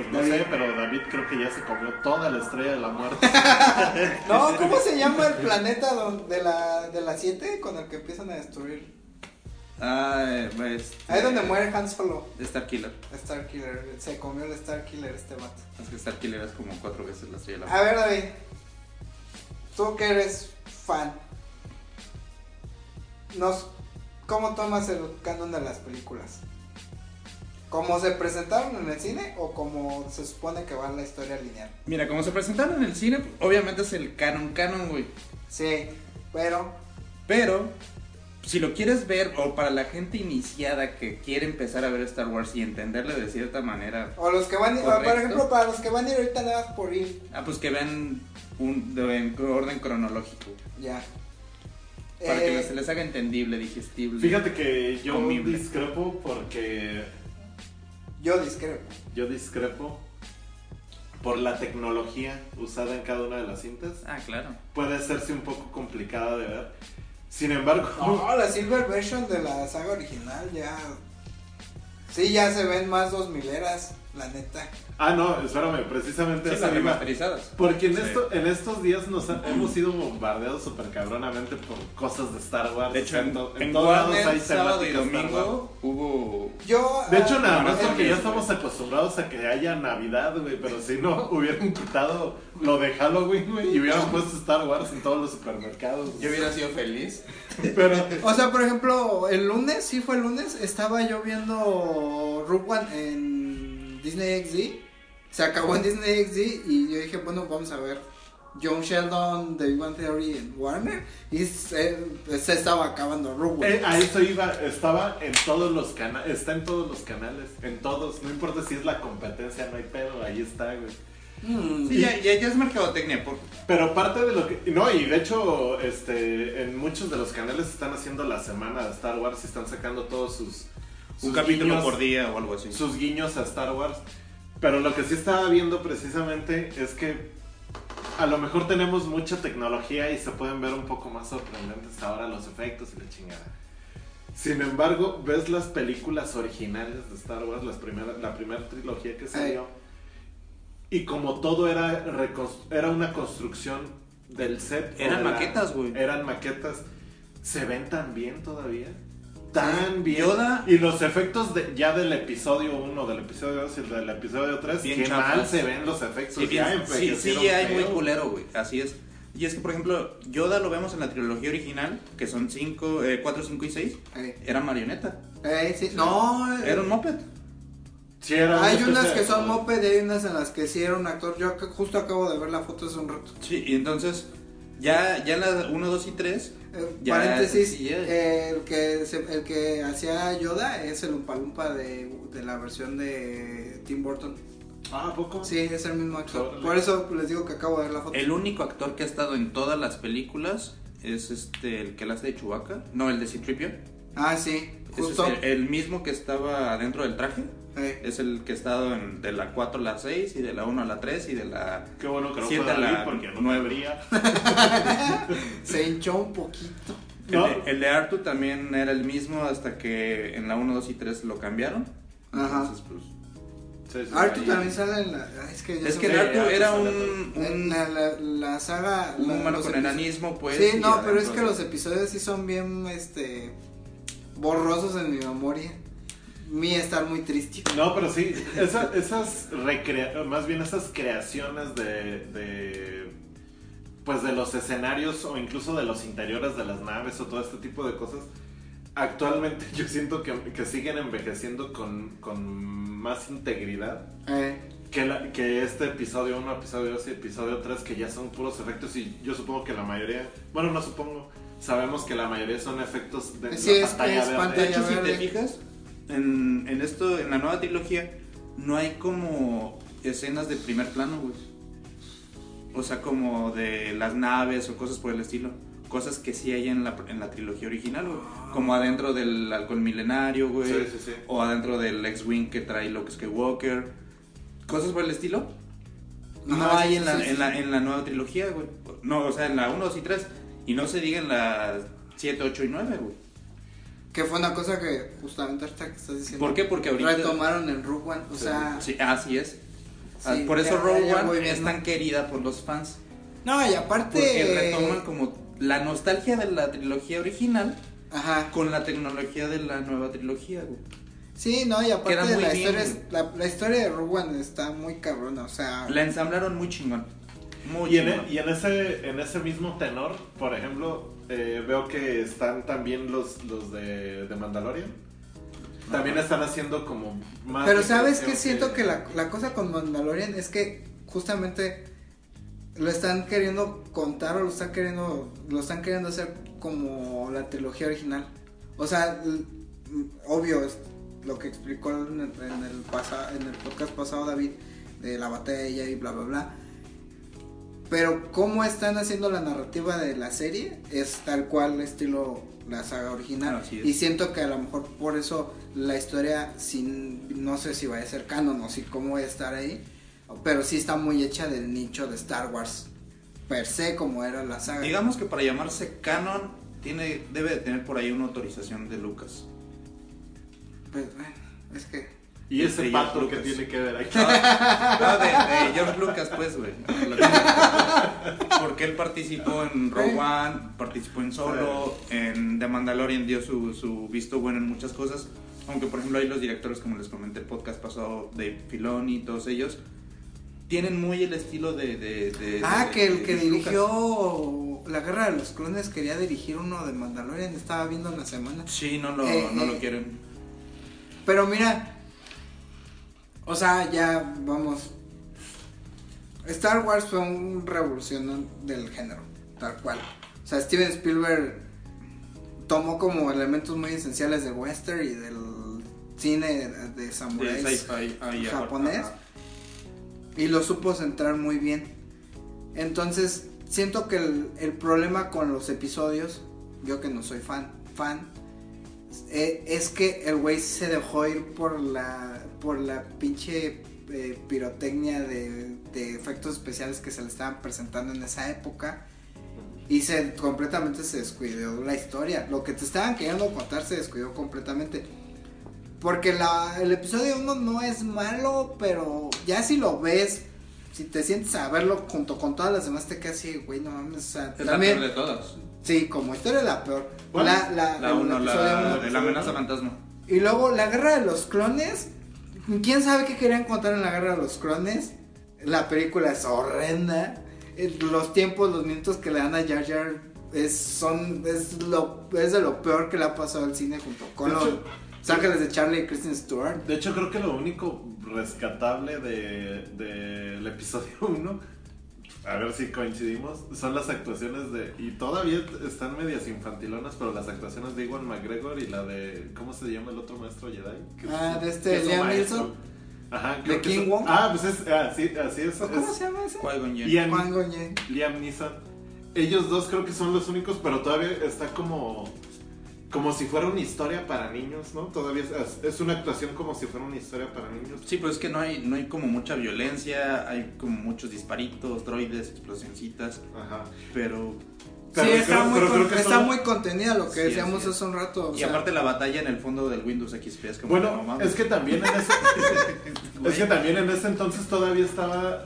Pues no sé, pero David creo que ya se comió toda la estrella de la muerte. No, ¿cómo se llama el planeta de la de las 7 con el que empiezan a destruir? Ah, pues. Ahí es donde muere Han Solo. Star Killer. Star Killer, se comió el Star Killer este vato. Es que Star Killer es como cuatro veces la estrella de la A ver, David, tú que eres fan, nos, ¿cómo tomas el canon de las películas? ¿Cómo se presentaron en el cine o como se supone que va la historia lineal? Mira, como se presentaron en el cine, obviamente es el canon canon, güey. Sí, pero Pero, si lo quieres ver, o para la gente iniciada que quiere empezar a ver Star Wars y entenderle de cierta manera, o los que van, o por ejemplo, para los que van a ir ahorita nada más por ir, ah, pues que vean un, de- en orden cronológico. ya. Para que Eh, se les haga entendible, digestible. Fíjate que yo Comible. discrepo porque yo discrepo. yo discrepo por la tecnología usada en cada una de las cintas. Ah, claro. Puede hacerse un poco complicada de ver. Sin embargo, No, la Silver Version de la saga original ya. Sí, ya se ven más dos mileras, la neta. Ah no, espérame, precisamente Sí, eso las iba. remasterizadas. Porque en, Sí. esto, en estos días nos ha- hemos sido bombardeados súper cabronamente por cosas de Star Wars. De hecho, en, en todos lados hay sábado y temáticas Star Wars. domingo hubo... Yo. De hecho, ah, nada más no, porque ya estamos acostumbrados a que haya Navidad, güey. Pero si no, hubieran quitado lo de Halloween, güey, y hubieran puesto Star Wars en todos los supermercados. Yo hubiera sido feliz. Pero, O sea, por ejemplo, el lunes, sí fue el lunes, estaba yo viendo Rogue One en Disney XD. Se acabó en Disney XD y yo dije, bueno, vamos a ver John Sheldon de Big Bang Theory en Warner. Y se, se estaba acabando One. eh, a eso iba, estaba en todos los canales, está en todos los canales, en todos. No importa si es la competencia, no hay pedo, ahí está, güey. Mm. Sí, ya, ya, ya es mercadotecnia. Por... Pero parte de lo que. No, y de hecho, este, en muchos de los canales están haciendo la semana de Star Wars y están sacando todos sus. Un capítulo guiños- por día o algo así. sus guiños a Star Wars. Pero lo que sí estaba viendo precisamente es que a lo mejor tenemos mucha tecnología y se pueden ver un poco más sorprendentes ahora los efectos y la chingada. Sin embargo, ves las películas originales de Star Wars, las primeras, la primera trilogía que salió, y como todo era, era una construcción del set. Eran maquetas, güey. Eran maquetas. Se ven tan bien todavía. Tan bien. Yoda- Y los efectos de, ya del episodio 1, del episodio 2 y del episodio 3, Bien qué chafas. mal se ven los efectos. Sí, ya bien- sí, sí, ya hay muy culero, güey. Así es. Y es que, por ejemplo, Yoda lo vemos en la trilogía original, que son 5, 4, 5 y 6. Eh, Era marioneta. eh, sí. No, eh, Era un moped. Sí, era hay unas que son moped y hay unas en las que sí era un actor. Yo justo acabo de ver la foto hace un rato. Sí, y entonces, ya, ya la 1, 2 y 3. Eh, Ya, paréntesis, ya. eh, el, que se- el que hacía Yoda es el Umpalumpa de, de la versión de Tim Burton. Ah, ¿a poco? Sí, es el mismo actor. Órale. Por eso les digo que acabo de ver la foto. El único actor que ha estado en todas las películas es este, el que la hace de Chewbacca. No, el de Citripio. Ah, sí, justo. es el, el mismo que estaba dentro del traje. Eh, Es el que ha estado en, de la 4 a la 6 y de la 1 a la 3 y de la... Qué bueno que no fue Siete a David la porque no nueve. habría. se hinchó un poquito. No. El, de, el de Artu también era el mismo hasta que en la 1, 2 y 3 lo cambiaron. Ajá. Entonces, pues... Sí, sí, Artu también sale en la. Es que, Es que el Artu Artu era un, un, la, la- la saga. un humano con enanismo, pues. sí, no, pero es que los episodios sí son bien este borrosos en mi memoria. Mi estar muy triste. No, pero sí, esa- esas recrea más bien esas creaciones de, de pues de los escenarios o incluso de los interiores de las naves o todo este tipo de cosas, actualmente yo siento que, que siguen envejeciendo con, con más integridad Eh, que, la- que este episodio 1, episodio 2 y episodio 3 que ya son puros efectos y yo supongo que la mayoría, bueno no supongo, sabemos que la mayoría son efectos de Sí, la es pantalla es verde. pantalla De hecho, si te verde. fijas, en, en esto, en la nueva trilogía, no hay como escenas de primer plano, güey. O sea, como de las naves o cosas por el estilo. Cosas que sí hay en la, en la trilogía original, güey. Como adentro del alcohol milenario, güey. Sí, sí, sí. O adentro del X-Wing que trae Luke Skywalker. Cosas por el estilo. No Ajá, hay sí, en, la, sí, en, la, en la nueva trilogía, güey. No, o sea, en la 1, 2 y 3. Y no se diga en las 7, 8 y 9, güey. que fue una cosa que justamente ahorita que estás diciendo. ¿Por qué? Porque ahorita... Retomaron en Rogue One. O sea, Sí, así es. Ah, Sí, por eso ya- Rogue ya One es tan querida por los fans. No, y aparte. Porque retoman como la nostalgia de la trilogía original Ajá. con la tecnología de la nueva trilogía, güey. Sí, no, y aparte muy la bien, historia, es- la, la historia de Rogue One está muy cabrona, o sea. La ensamblaron muy chingón. Muy Y en, e- y en ese en ese mismo tenor, por ejemplo, eh, veo que están también los, los de, de Mandalorian. También están haciendo como más. Pero sabes que siento que la, la cosa con Mandalorian es que justamente lo están queriendo contar o lo están queriendo lo están queriendo hacer como la trilogía original. O sea, obvio es lo que explicó en el, en el pasa- en el podcast pasado David de la batalla y bla bla bla. Pero cómo están haciendo la narrativa de la serie es tal cual estilo la saga original. Y siento que a lo mejor por eso la historia, sin, no sé si vaya a ser canon o si cómo va a estar ahí, pero sí está muy hecha del nicho de Star Wars per se como era la saga. Digamos que para llamarse canon tiene debe de tener por ahí una autorización de Lucas. Pues, bueno, es que Y ese de pato que tiene que ver aquí. No, de, de George Lucas, pues, güey. Porque él participó en Rogue One, participó en Solo, en The Mandalorian dio su, su visto bueno en muchas cosas. Aunque, por ejemplo, hay los directores, como les comenté el podcast pasado, Dave Filoni y todos ellos, tienen muy el estilo de. de- de- Ah, de- que el de que Lucas. dirigió La Guerra de los Clones quería dirigir uno de Mandalorian, estaba viendo en la semana. Sí, no lo, Eh, no lo eh. quieren. Pero mira, o sea, ya vamos. Star Wars fue un revolución del género, tal cual. O sea, Steven Spielberg tomó como elementos muy esenciales del western y del cine de, samuráis japonés ajá. y lo supo centrar muy bien. Entonces, siento que el, el problema con los episodios, yo que no soy fan, fan, eh, es que el güey se dejó ir por la, por la pinche eh, pirotecnia de, de efectos especiales que se le estaban presentando en esa época. Y se completamente se descuidó la historia. Lo que te estaban queriendo contar se descuidó completamente. Porque la, el episodio 1 no es malo, pero ya si lo ves, si te sientes a verlo junto con todas las demás, te quedas así, güey, no mames. O sea, Es la también, peor de todas. Sí, como historia es la peor. ¿Cuál? La, la, La el 1, episodio la, uno. la amenaza fantasma. Y luego la guerra de los clones. ¿Quién sabe qué querían contar en la guerra de los clones? La película es horrenda. Los tiempos, los minutos que le dan a Jar Jar es, son, es, lo, es de lo peor que le ha pasado al cine junto con De los, hecho- los Ángeles de Charlie y Kristen Stewart. De hecho, creo que lo único rescatable de- del episodio 1, a ver si coincidimos, son las actuaciones de. Y todavía están medias infantilonas, pero las actuaciones de Iwan McGregor y la de. ¿Cómo se llama el otro maestro Jedi? Ah, de este Liam. Neeson. Ajá, ¿De creo que King Wong? Ah, pues es. ah, sí, así es. ¿O ¿Cómo es se llama ese? Liam. Liam Neeson. Ellos dos creo que son los únicos, pero todavía está como. Como si fuera una historia para niños, ¿no? Todavía es, es una actuación como si fuera una historia para niños. Sí, pues es que no hay, no hay como mucha violencia, hay como muchos disparitos, droides, explosioncitas, Ajá. pero... Pero sí, está, creo- muy, pero con- creo que está son- muy contenida lo que Sí, decíamos hace un rato. o y sea, aparte la batalla en el fondo del Windows XP es como... Bueno, no es que también en ese. es que también en ese entonces todavía estaba.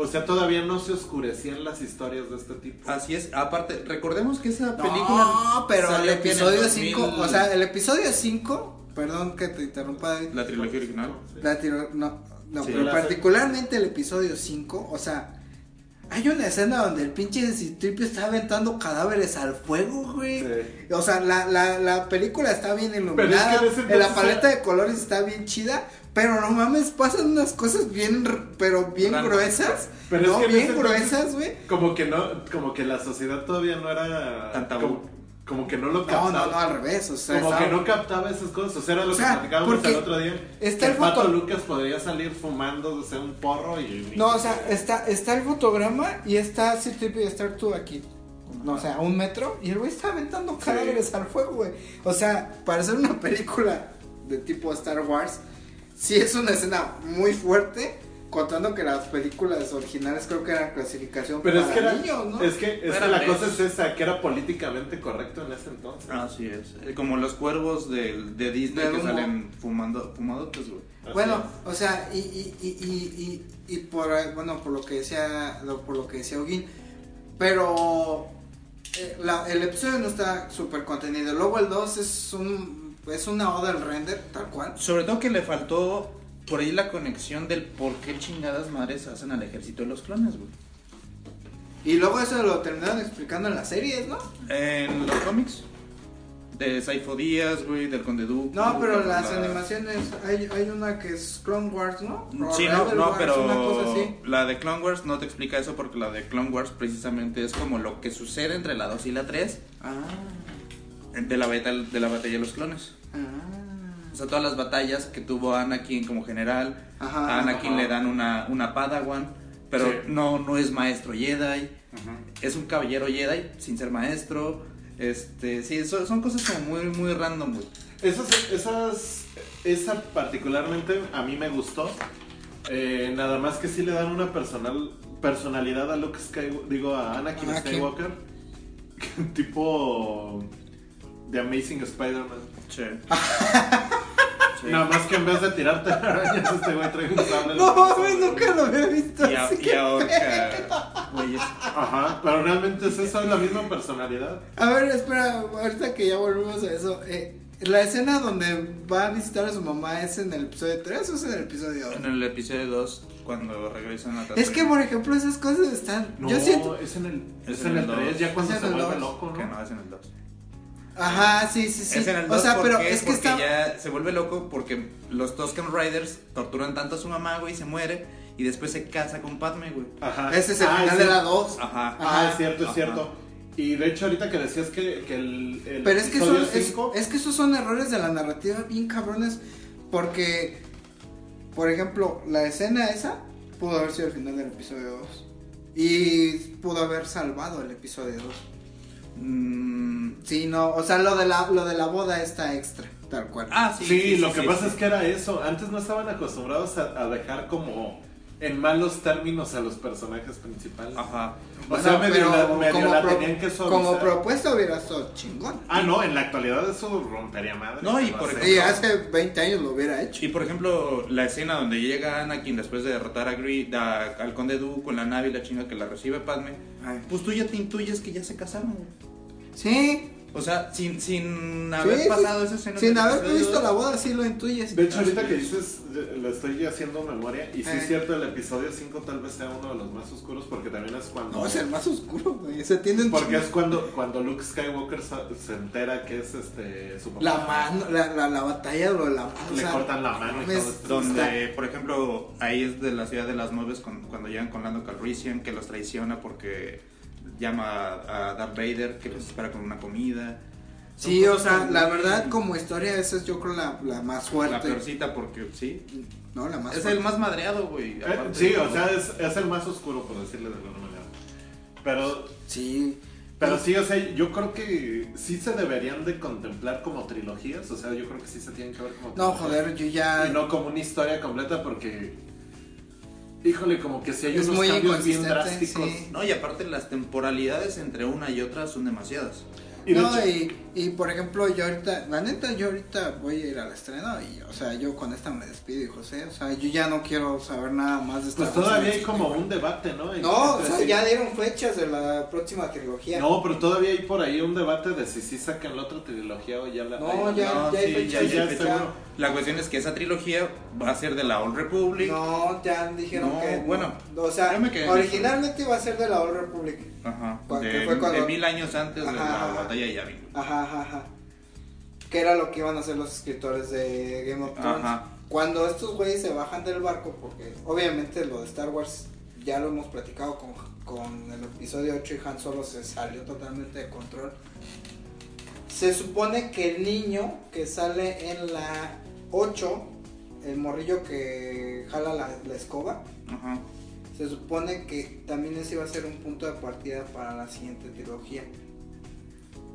O sea, todavía no se oscurecían las historias de este tipo. Así es, aparte, recordemos que esa No, película... pero el episodio 2000, 5, o sea, el episodio 5, perdón que te interrumpa, David. La trilogía original. La tiro- no, no, Sí, pero la- particularmente el episodio 5, o sea, hay una escena donde el pinche Citripio está aventando cadáveres al fuego, güey. Sí. O sea, la, la, la película está bien iluminada, es que en la paleta de colores está bien chida, pero no mames, pasan unas cosas bien, pero bien gruesas. Pero es no, que en bien gruesas, güey. Como que no, como que la sociedad todavía no era. Tan tabú. Como, como que no lo No, captaba. no, no, al revés, o sea, como que no captaba esas cosas. O sea, era lo O sea, que platicábamos el otro día. está el el pato foto- Lucas podría salir fumando, o sea, un porro y. No, o sea, está, está el fotograma y está C-3PO y Star 2 aquí. No, o sea, a un metro. Y el güey está aventando cadáveres al fuego, güey. O sea, para hacer una película de tipo Star Wars, sí es una escena muy fuerte. Contando que las películas originales creo que eran clasificación Pero es para que era, niños, ¿no? es que, es que la cosa es esa, que era políticamente correcto en ese entonces. Así es. Eh, Como los cuervos de, de Disney que humo. salen fumando, fumadotes, güey. Bueno, es. o sea, y, y, y, y, y, y por, eh, bueno, por lo que decía, por lo que decía Ogin, pero eh, la- el episodio no está súper contenido. Luego el 2 es un, es una oda al render, tal cual. Sobre todo que le faltó por ahí la conexión del por qué chingadas madres hacen al ejército de los clones, güey. Y luego eso lo terminaron explicando en las series, ¿no? En los cómics. De Saifo Díaz, güey, del Conde Dooku. No, pero la- las animaciones, hay, hay una que es Clone Wars, ¿no? O Sí, no, no, Wars, una cosa pero así. la de Clone Wars no te explica eso porque la de Clone Wars precisamente es como lo que sucede entre la 2 y la 3 Ah, de la, batalla, de la batalla de los clones. O sea, todas las batallas que tuvo Anakin como general, Ajá, a Anakin ajá. le dan una, una Padawan, pero Sí. no, no es maestro Jedi, es un caballero Jedi sin ser maestro. Este, sí, son, son cosas como muy, muy random, güey. Esas, esas, esa particularmente a mí me gustó. Eh, nada más que sí le dan una personal, personalidad a Luke Skywalker, digo a Anakin Anakin. Skywalker, tipo de Amazing Spider-Man. Sí. Nada más que en vez de tirarte arañas, este güey trae un sable. No mames, nunca lo había visto Y, a- así. y ahorca, güeyes. Ajá, pero realmente es eso, es la misma personalidad. A ver, espera, ahorita que ya volvemos a eso. Eh, la escena donde va a visitar a su mamá es en el episodio 3 o es en el episodio 2? En el episodio 2, cuando regresan a Es que, por ejemplo, esas cosas están. No, Yo siento. es en el, es Es en en el el 3, dos. ya cuando Es se el vuelve loco, Que ¿no? no, es en el 2. Ajá, sí, sí, sí. Es en el 2 o sea, ¿por pero qué? es que porque está. ya se vuelve loco porque los Tusken Riders torturan tanto a su mamá, güey, y se muere. Y después se casa con Padme, güey. Ajá. Ese es el Ah, final de la 2. Ajá. Ah, es cierto, es Ajá. cierto. Y de hecho, ahorita que decías que, que el, el Pero es que, son, es, cinco- es que esos son errores de la narrativa bien cabrones. Porque, por ejemplo, la escena esa pudo haber sido el final del episodio 2. Y pudo haber salvado el episodio 2. Mm, Sí, no, o sea, lo de la, lo de la boda está extra, tal cual. ah, sí. Sí, lo que sí, pasa sí. es que era eso. Antes no estaban acostumbrados a, a dejar como en malos términos a los personajes principales. Ajá. O sea, medio la, medio como, la pro- tenían que suavizar. como propuesta hubiera estado chingón. Ah, no, en la actualidad eso rompería madre. No, y por sé. Y hace 20 años lo hubiera hecho. Y por ejemplo, la escena donde llega Anakin después de derrotar a Gri- a- al Conde Dooku con la nave y la chinga que la recibe Padme, Ay. pues tú ya te intuyes que ya se casaron, güey. Sí, O sea, sin, sin haber sí, pasado sí. esa escena. Sin haber visto la boda, sí lo intuyes. De hecho, ahorita que es. dices, eh, le estoy haciendo memoria. Y sí Eh. es cierto, el episodio 5 tal vez sea uno de los más oscuros porque también es cuando. No, es el más oscuro, güey. Se tienen Porque es cuando, cuando Luke Skywalker se entera que es este su papá. la mano, la, la, la batalla, lo de la mano. o Le sea, cortan la mano y todo esto. Donde, por ejemplo, ahí es de la ciudad de las nubes con- cuando llegan con Lando Calrissian, que los traiciona porque llama a Darth Vader, que los espera con una comida. Son Sí, o sea, la verdad, como historia, esa es yo creo la, la más La fuerte. peorcita porque, sí. No, la más Es fuerte. el más madreado, güey. Eh, sí, o sea, es, es el más oscuro, por decirle de alguna manera. Pero, Sí. pero sí, o sea, yo creo que sí se deberían de contemplar como trilogías. O sea, yo creo que sí se tienen que ver como No, trilogías. joder, yo ya. Y no como una historia completa porque. Híjole, como que si hay Es unos muy cambios bien drásticos. sí. No, y aparte las temporalidades entre una y otra son demasiadas. Y de no, hecho- y, y por ejemplo, yo ahorita, la neta, yo ahorita voy a ir al estreno y, o sea, yo con esta me despido, y José, o sea, yo ya no quiero saber nada más de esta Pues todavía hay como un debate, ¿no? En- No, o sea, ya dieron fechas de la próxima trilogía. No, pero todavía hay por ahí un debate de si sí sacan la otra trilogía o ya la. No, ya, No, ya hay sí, fechas. ya, ya. La cuestión es que esa trilogía va a ser de la Old Republic. No, ya dijeron No, que. bueno, o sea, originalmente iba a ser de la Old Republic. Ajá. De, fue cuando- de mil años antes de la ajá. batalla de Yavin. Ajá, ajá, ajá. Que era lo que iban a hacer los escritores de Game of Thrones. Ajá. Cuando estos güeyes se bajan del barco, porque obviamente lo de Star Wars ya lo hemos platicado con, con el episodio 8 y Han Solo se salió totalmente de control. Se supone que el niño que sale en la 8, el morrillo que jala la, la escoba, Ajá. se supone que también ese iba a ser un punto de partida para la siguiente trilogía.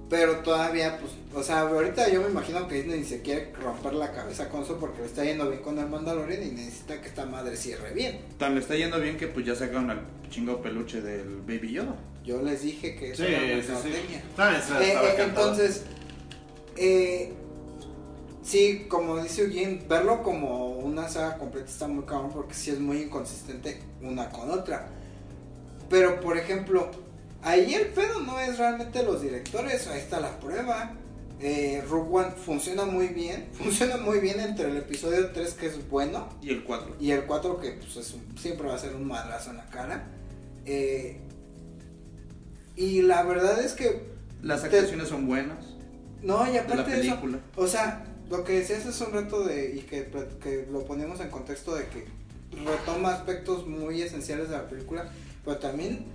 Pero todavía, pues, o sea, ahorita yo me imagino que Disney se quiere romper la cabeza con eso porque le está yendo bien con el Mandalorian y necesita que esta madre cierre bien. Tan le está yendo bien que pues ya sacaron al chingo peluche del Baby Yoda. Yo les dije que eso Sí, era sí, sí. mercadotecnia. Ah, Eh, eh, entonces, eh, sí, como dice Eugene, verlo como una saga completa está muy cabrón porque sí es muy inconsistente una con otra. Pero, por ejemplo, ahí el pedo no es realmente los directores, ahí está la prueba. Eh, Rogue One funciona muy bien, funciona muy bien entre el episodio 3 que es bueno Y el 4. y el 4 que pues, es un- siempre va a ser un madrazo en la cara. Eh, y la verdad es que Las Te- actuaciones son buenas no, y la aparte de eso, o sea, lo que decías hace un rato de, y que, que lo ponemos en contexto de que retoma aspectos muy esenciales de la película, pero también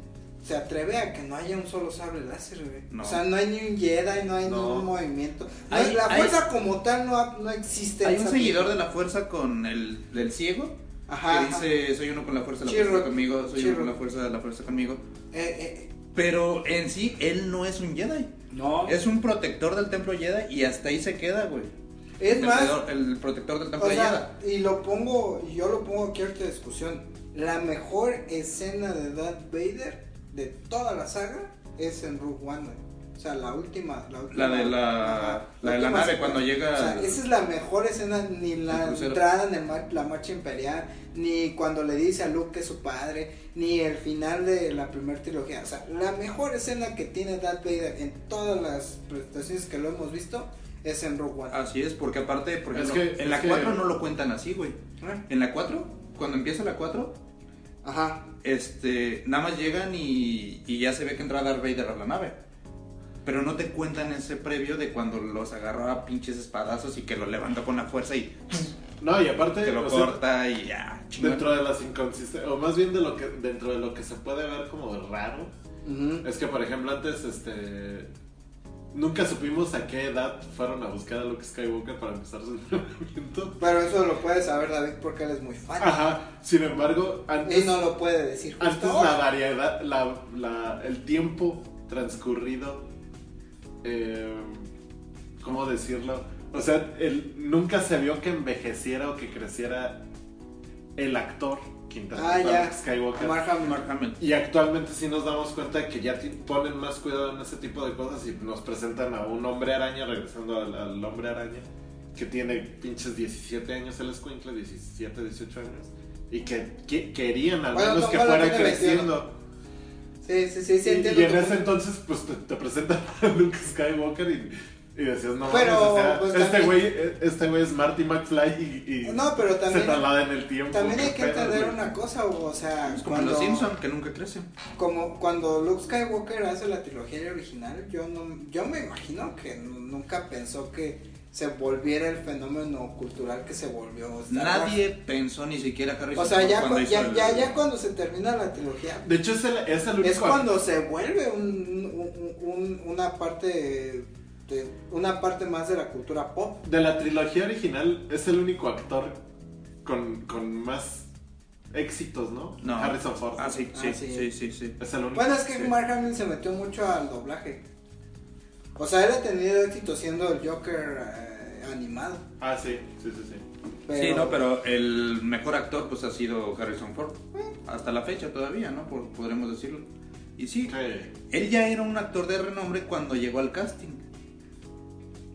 se atreve a que no haya un solo sable láser, güey. No. O sea, no hay ni un Jedi, no hay ni No. un movimiento. No, Hay- la hay- fuerza como tal no, no existe. Hay un seguidor de la fuerza con el del ciego Ajá, que ajá. dice soy uno con la fuerza la Chirrut. fuerza conmigo, soy Chirrut. uno con la fuerza la fuerza conmigo. Eh, eh, Pero en sí él no es un Jedi. no. Es un protector del templo Jedi y hasta ahí se queda, güey. Es el, más, el protector del templo O de sea, y lo pongo, yo lo pongo aquí a esta discusión. La mejor escena de Darth Vader de toda la saga es en Rogue One. O sea, la última, la última. La de la- Ajá, la de la nave cuando llega O sea, esa es la mejor escena, ni la entrada en el mar- la marcha imperial, ni cuando le dice a Luke que es su padre, ni el final de la primera trilogía. O sea, la mejor escena que tiene Darth Vader en todas las presentaciones que lo hemos visto es en Rogue One. Así es, porque aparte, por Es ejemplo, que- en la es que- 4 no lo cuentan así, güey. ¿Eh? En la 4, cuando empieza la 4, Ajá. este, nada más llegan y, y ya se ve que entra Darth Vader a la nave. Pero no te cuentan ese previo de cuando los agarra a pinches espadazos y que lo levanta con la fuerza y No, y aparte, que lo sea, corta y ya. chingón. dentro de las inconsistencias, o más bien de lo que, dentro de lo que se puede ver como raro, es que por ejemplo antes, este, nunca supimos a qué edad fueron a buscar a Luke Skywalker para empezar su entrenamiento. Pero eso lo puede saber David porque él es muy fan. Ajá, sin embargo, antes, Y no lo puede decir. antes ahora. la variedad, la, la- el tiempo transcurrido, eh, ¿cómo decirlo? O sea, el, nunca se vio que envejeciera o que creciera el actor interpreta Ah, ya. Skywalker. Mark Hamill. Mark Hamill. Y actualmente sí nos damos cuenta de que ya ponen más cuidado en ese tipo de cosas y nos presentan a un hombre araña, regresando al, al hombre araña, que tiene pinches 17 años, el escuincle, 17, 18 años, y que, que- querían al Bueno, menos no, que bueno, fuera tiene 21. creciendo. Sí, sí, sí, sí, y, entiendo y en ese punto. entonces, pues te, te presentan a Luke Skywalker y, y decías, no Pero, mames, o sea, pues, este también- güey este güey es Marty McFly y, y No, pero se también, traslada en el tiempo. también hay que entender güey. una cosa, o sea, Es como cuando, los Simpson que nunca crecen. como cuando Luke Skywalker hace la trilogía original, yo no, yo me imagino que nu- nunca pensó que se volviera el fenómeno cultural que se volvió Star Wars. Nadie pensó ni siquiera Harrison O sea, ya, cuando cu- hizo ya, el- ya, ya cuando se termina la trilogía, De hecho, es el, es el único es cuando se vuelve un, un- un- una parte de, una parte más de la cultura pop. De la trilogía original es el único actor con, con más éxitos, ¿no? No. Harrison Ford. Ah, sí, sí, Ah, sí. sí, sí, sí. Es el único. Bueno, es que Sí. Mark Hamill se metió mucho al doblaje. O sea, él ha tenido éxito siendo el Joker eh, animado. Ah, sí, sí, sí, sí. Pero, Sí, no, pero el mejor actor pues ha sido Harrison Ford. Hasta la fecha todavía, ¿no? Por- podremos decirlo. Y sí, Sí. él ya era un actor de renombre cuando llegó al casting.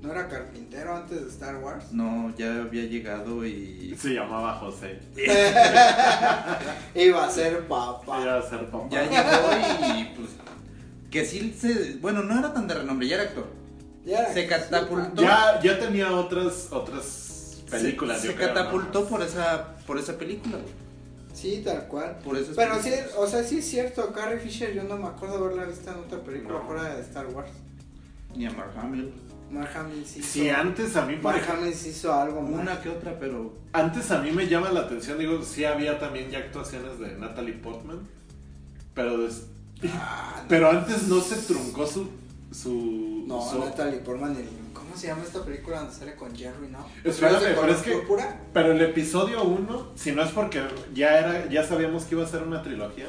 ¿No era carpintero antes de Star Wars? No, ya había llegado y Se llamaba José. Iba a ser papá. Iba a ser papá. ya llegó y pues que sí se, bueno, no era tan de renombre, ya era actor. Ya era- Se catapultó. Ya, ya tenía otras, otras películas. se, yo se creo, ¿no? catapultó por esa por esa película. Sí, tal cual. Por esas Pero sí, o sea, sí es cierto, Carrie Fisher yo no me acuerdo haberla visto en otra película No. fuera de Star Wars. Ni a Mark Hamill. Sí hizo, Sí, antes a mí, sí hizo algo más. Una que otra, pero antes a mí me llama la atención, digo, sí había también ya actuaciones de Natalie Portman, pero des- Ah, no. pero antes no se truncó su su, No, su- Natalie Portman, el- ¿cómo se llama esta película donde sale con Jerry, no? Espérame, ¿Es de pero es que- púrpura? Pero el episodio 1, si no es porque ya era ya sabíamos que iba a ser una trilogía,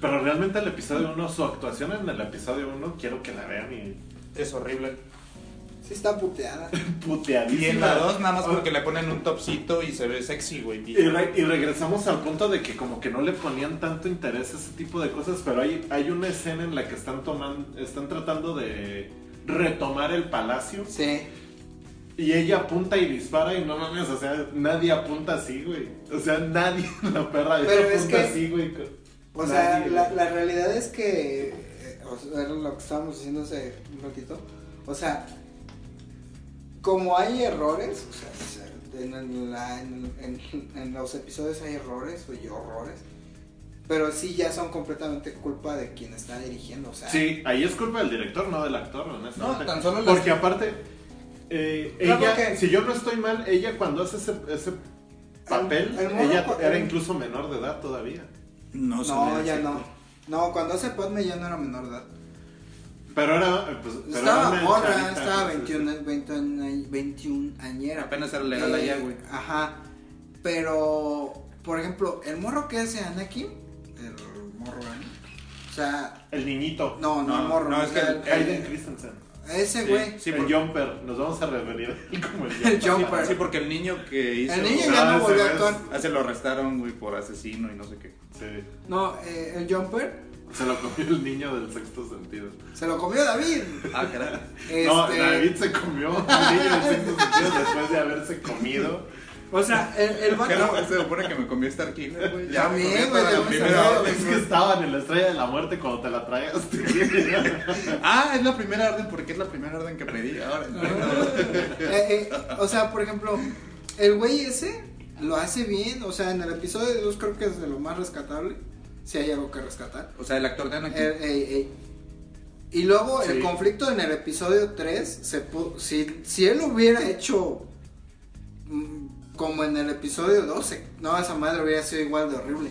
pero realmente el episodio 1, su actuación en el episodio 1, quiero que la vean y es horrible. Sí está puteada. Puteadísima. Y en la 2 nada más Oh, porque le ponen un topcito y se ve sexy, güey. Y, re- y regresamos al punto de que como que no le ponían tanto interés a ese tipo de cosas, pero hay, hay una escena en la que están tomando, están tratando de retomar el palacio Sí. y ella apunta y dispara y no mames, o sea, nadie apunta así, güey. O sea, nadie, la perra Pero es apunta que- así, güey. O sea, Nadie, la, güey. la realidad es que, eh, o sea, era lo que estábamos diciendo hace un ratito, o sea, como hay errores, o sea, en, la- en- en- en los episodios hay errores y horrores, pero sí ya son completamente culpa de quien está dirigiendo, o sea, Sí, ahí es culpa del director, no del actor, honestamente. No, tan solo las- Porque aparte, eh, si yo no estoy mal, ella cuando hace ese, ese papel, el ella era incluso menor de edad todavía. No, no, ya no, no, cuando hace Padme ya no era menor de edad, Pero era, eh, pues, pero estaba morra, chavita, estaba pues, 21, 21, 21 añera, Apenas era legal Eh, allá, güey. Ajá. Pero, por ejemplo, el morro que hace Anakin, el morro, ¿no? O sea, El niñito. no, no, No, el morro. no, es que el- Hayden Christensen. ese Sí, güey. sí, el Jumper. Nos vamos a referir como el El Jumper. Jumper. Sí, porque el niño que hizo. El niño No, ya no ese volvió a actuar. Ah, se lo arrestaron, güey, por asesino y no sé qué. Sí. No, eh, el Jumper Se lo comió el niño del sexto sentido. se lo comió David. Ah, caray. No, Este, David se comió al niño del sexto sentido después de haberse comido. O sea, el, el vato. Se supone que me comió Star Killer, güey. Ya me También, güey, la primera Es que estaban en la estrella de la muerte cuando te la tragaste. Ah, es la primera orden porque es la primera orden que pedí. Ahora Eh, eh, o sea, por ejemplo, el güey ese lo hace bien. O sea, en el episodio 2 creo que es de lo más rescatable. Si hay algo que rescatar. O sea, el actor de Anakin. Eh, ey. Y luego el Sí. conflicto en el episodio 3, se si, si él lo hubiera hecho mm, como en el episodio 12, no, esa madre hubiera sido igual de horrible.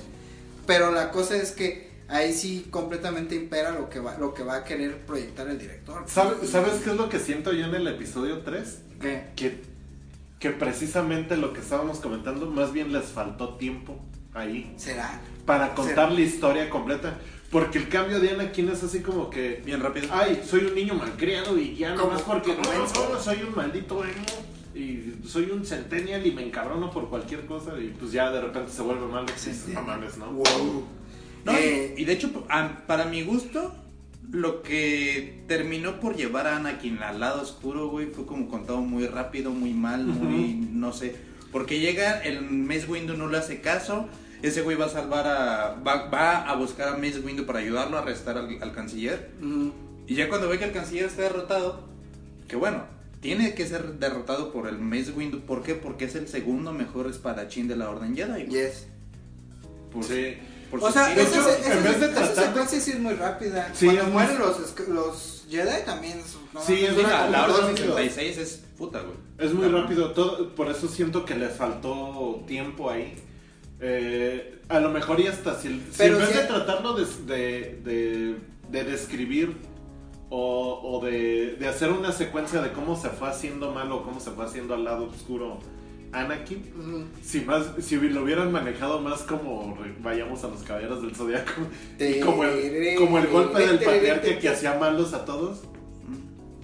Pero la cosa es que ahí sí completamente impera lo que va, lo que va a querer proyectar el director. ¿Sabe- ¿Sabes qué es lo que siento yo en el episodio 3? ¿Qué? Que, que precisamente lo que estábamos comentando, más bien les faltó tiempo ahí ¿Será? Para contar la historia completa. Porque el cambio de Anakin es así como que, Bien rápido. ay, soy un niño malcriado y ya nomás porque no, no, soy un maldito emo y soy un centennial y me encabrono por cualquier cosa y pues ya de repente se vuelve malo y dices, no mames, ¿no? Wow. No, y- Eh, y de hecho, para mi gusto, lo que terminó por llevar a Anakin al lado oscuro, güey, fue como contado muy rápido, muy mal, muy, no sé. Porque llega, el Mace Windu no le hace caso, ese güey va a salvar a, va, va a buscar a Mace Windu para ayudarlo a arrestar al, al canciller. mm, Y ya cuando ve que el canciller está derrotado, que bueno, tiene que ser derrotado por el Mace Windu, ¿por qué? Porque es el segundo mejor espadachín de la Orden Jedi. güey. yes. Por, Sí. por O sea, esa, esa- en vez de esa tratar- secuencia sí es muy rápida. Sí, Cuando mueren los, los Jedi también. es- no, Sí, es Sí, dura la, Orden minutos. 66 es puta, güey. Es muy Cabrón. rápido, todo, por eso siento que le faltó tiempo ahí. Eh, a lo mejor y hasta si, en vez si- de tratarlo de, de, de- de describir o, o de, de hacer una secuencia de cómo se fue haciendo malo, cómo se fue haciendo al lado oscuro Anakin, si más si lo hubieran manejado más como vayamos a los caballeros del zodiaco como el, como el golpe del patriarca que hacía malos a todos.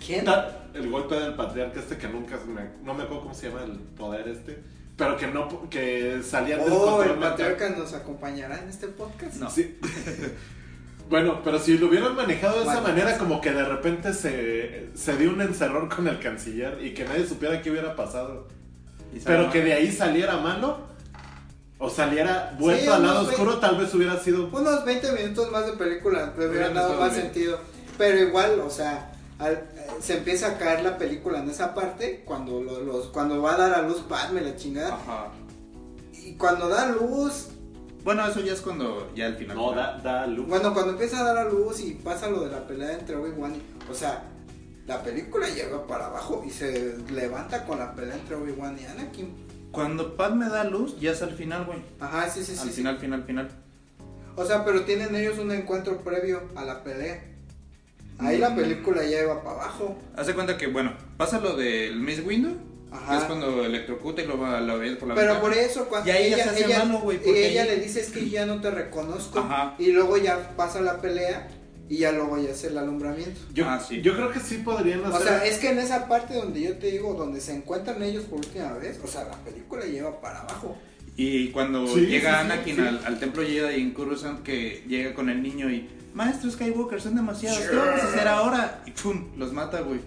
¿Quién? El golpe del patriarca este que nunca no me acuerdo cómo se llama el poder este, pero que no que salía del Oh, control el mental. patriarca nos acompañará en este podcast. No. Sí. bueno, pero si lo hubieran manejado de esa manera pues. como que de repente se, se dio un encerrón con el canciller y que nadie supiera qué hubiera pasado, pero que de ahí saliera malo o saliera vuelto Sí, al lado oscuro, tal vez hubiera sido Unos 20 minutos más de película le hubieran dado más bien. sentido. Pero igual, o sea, al- eh, se empieza a caer la película en esa parte cuando lo- los cuando va a dar a luz Padme la chingada. Ajá. Y cuando da luz, Bueno, eso ya es cuando ya al final. no da da luz. bueno, cuando empieza a dar a luz y pasa lo de la pelea entre Obi-Wan, y- o sea, la película llega para abajo y se levanta con la pelea entre Obi-Wan y Anakin. Cuando Padme da luz, ya es al final, güey. Ajá, sí, sí, sí. al sí. final, final, final. O sea, pero tienen ellos un encuentro previo a la pelea. Ahí la película ya iba para abajo. Hace cuenta que, bueno, pasa lo del Mace Windu, Ajá. que es cuando electrocuta y lo, va- lo ves por la Pero ventana. por eso cuando Y ahí ya ella, se hace ella, malo, güey, porque ella ahí- le dice es que ya no te reconozco Ajá. y luego ya pasa la pelea y ya luego ya es el alumbramiento. Yo, Ah, sí. yo creo que sí podrían hacer. O sea, es que en esa parte donde yo te digo, donde se encuentran ellos por última vez, o sea, la película lleva para abajo. Y cuando Sí, llega sí, sí, Anakin sí. Al, al templo Jedi en Coruscant que llega con el niño y Maestro Skywalker, son demasiados, ¿qué vamos a hacer ahora? Y pum, los mata, güey.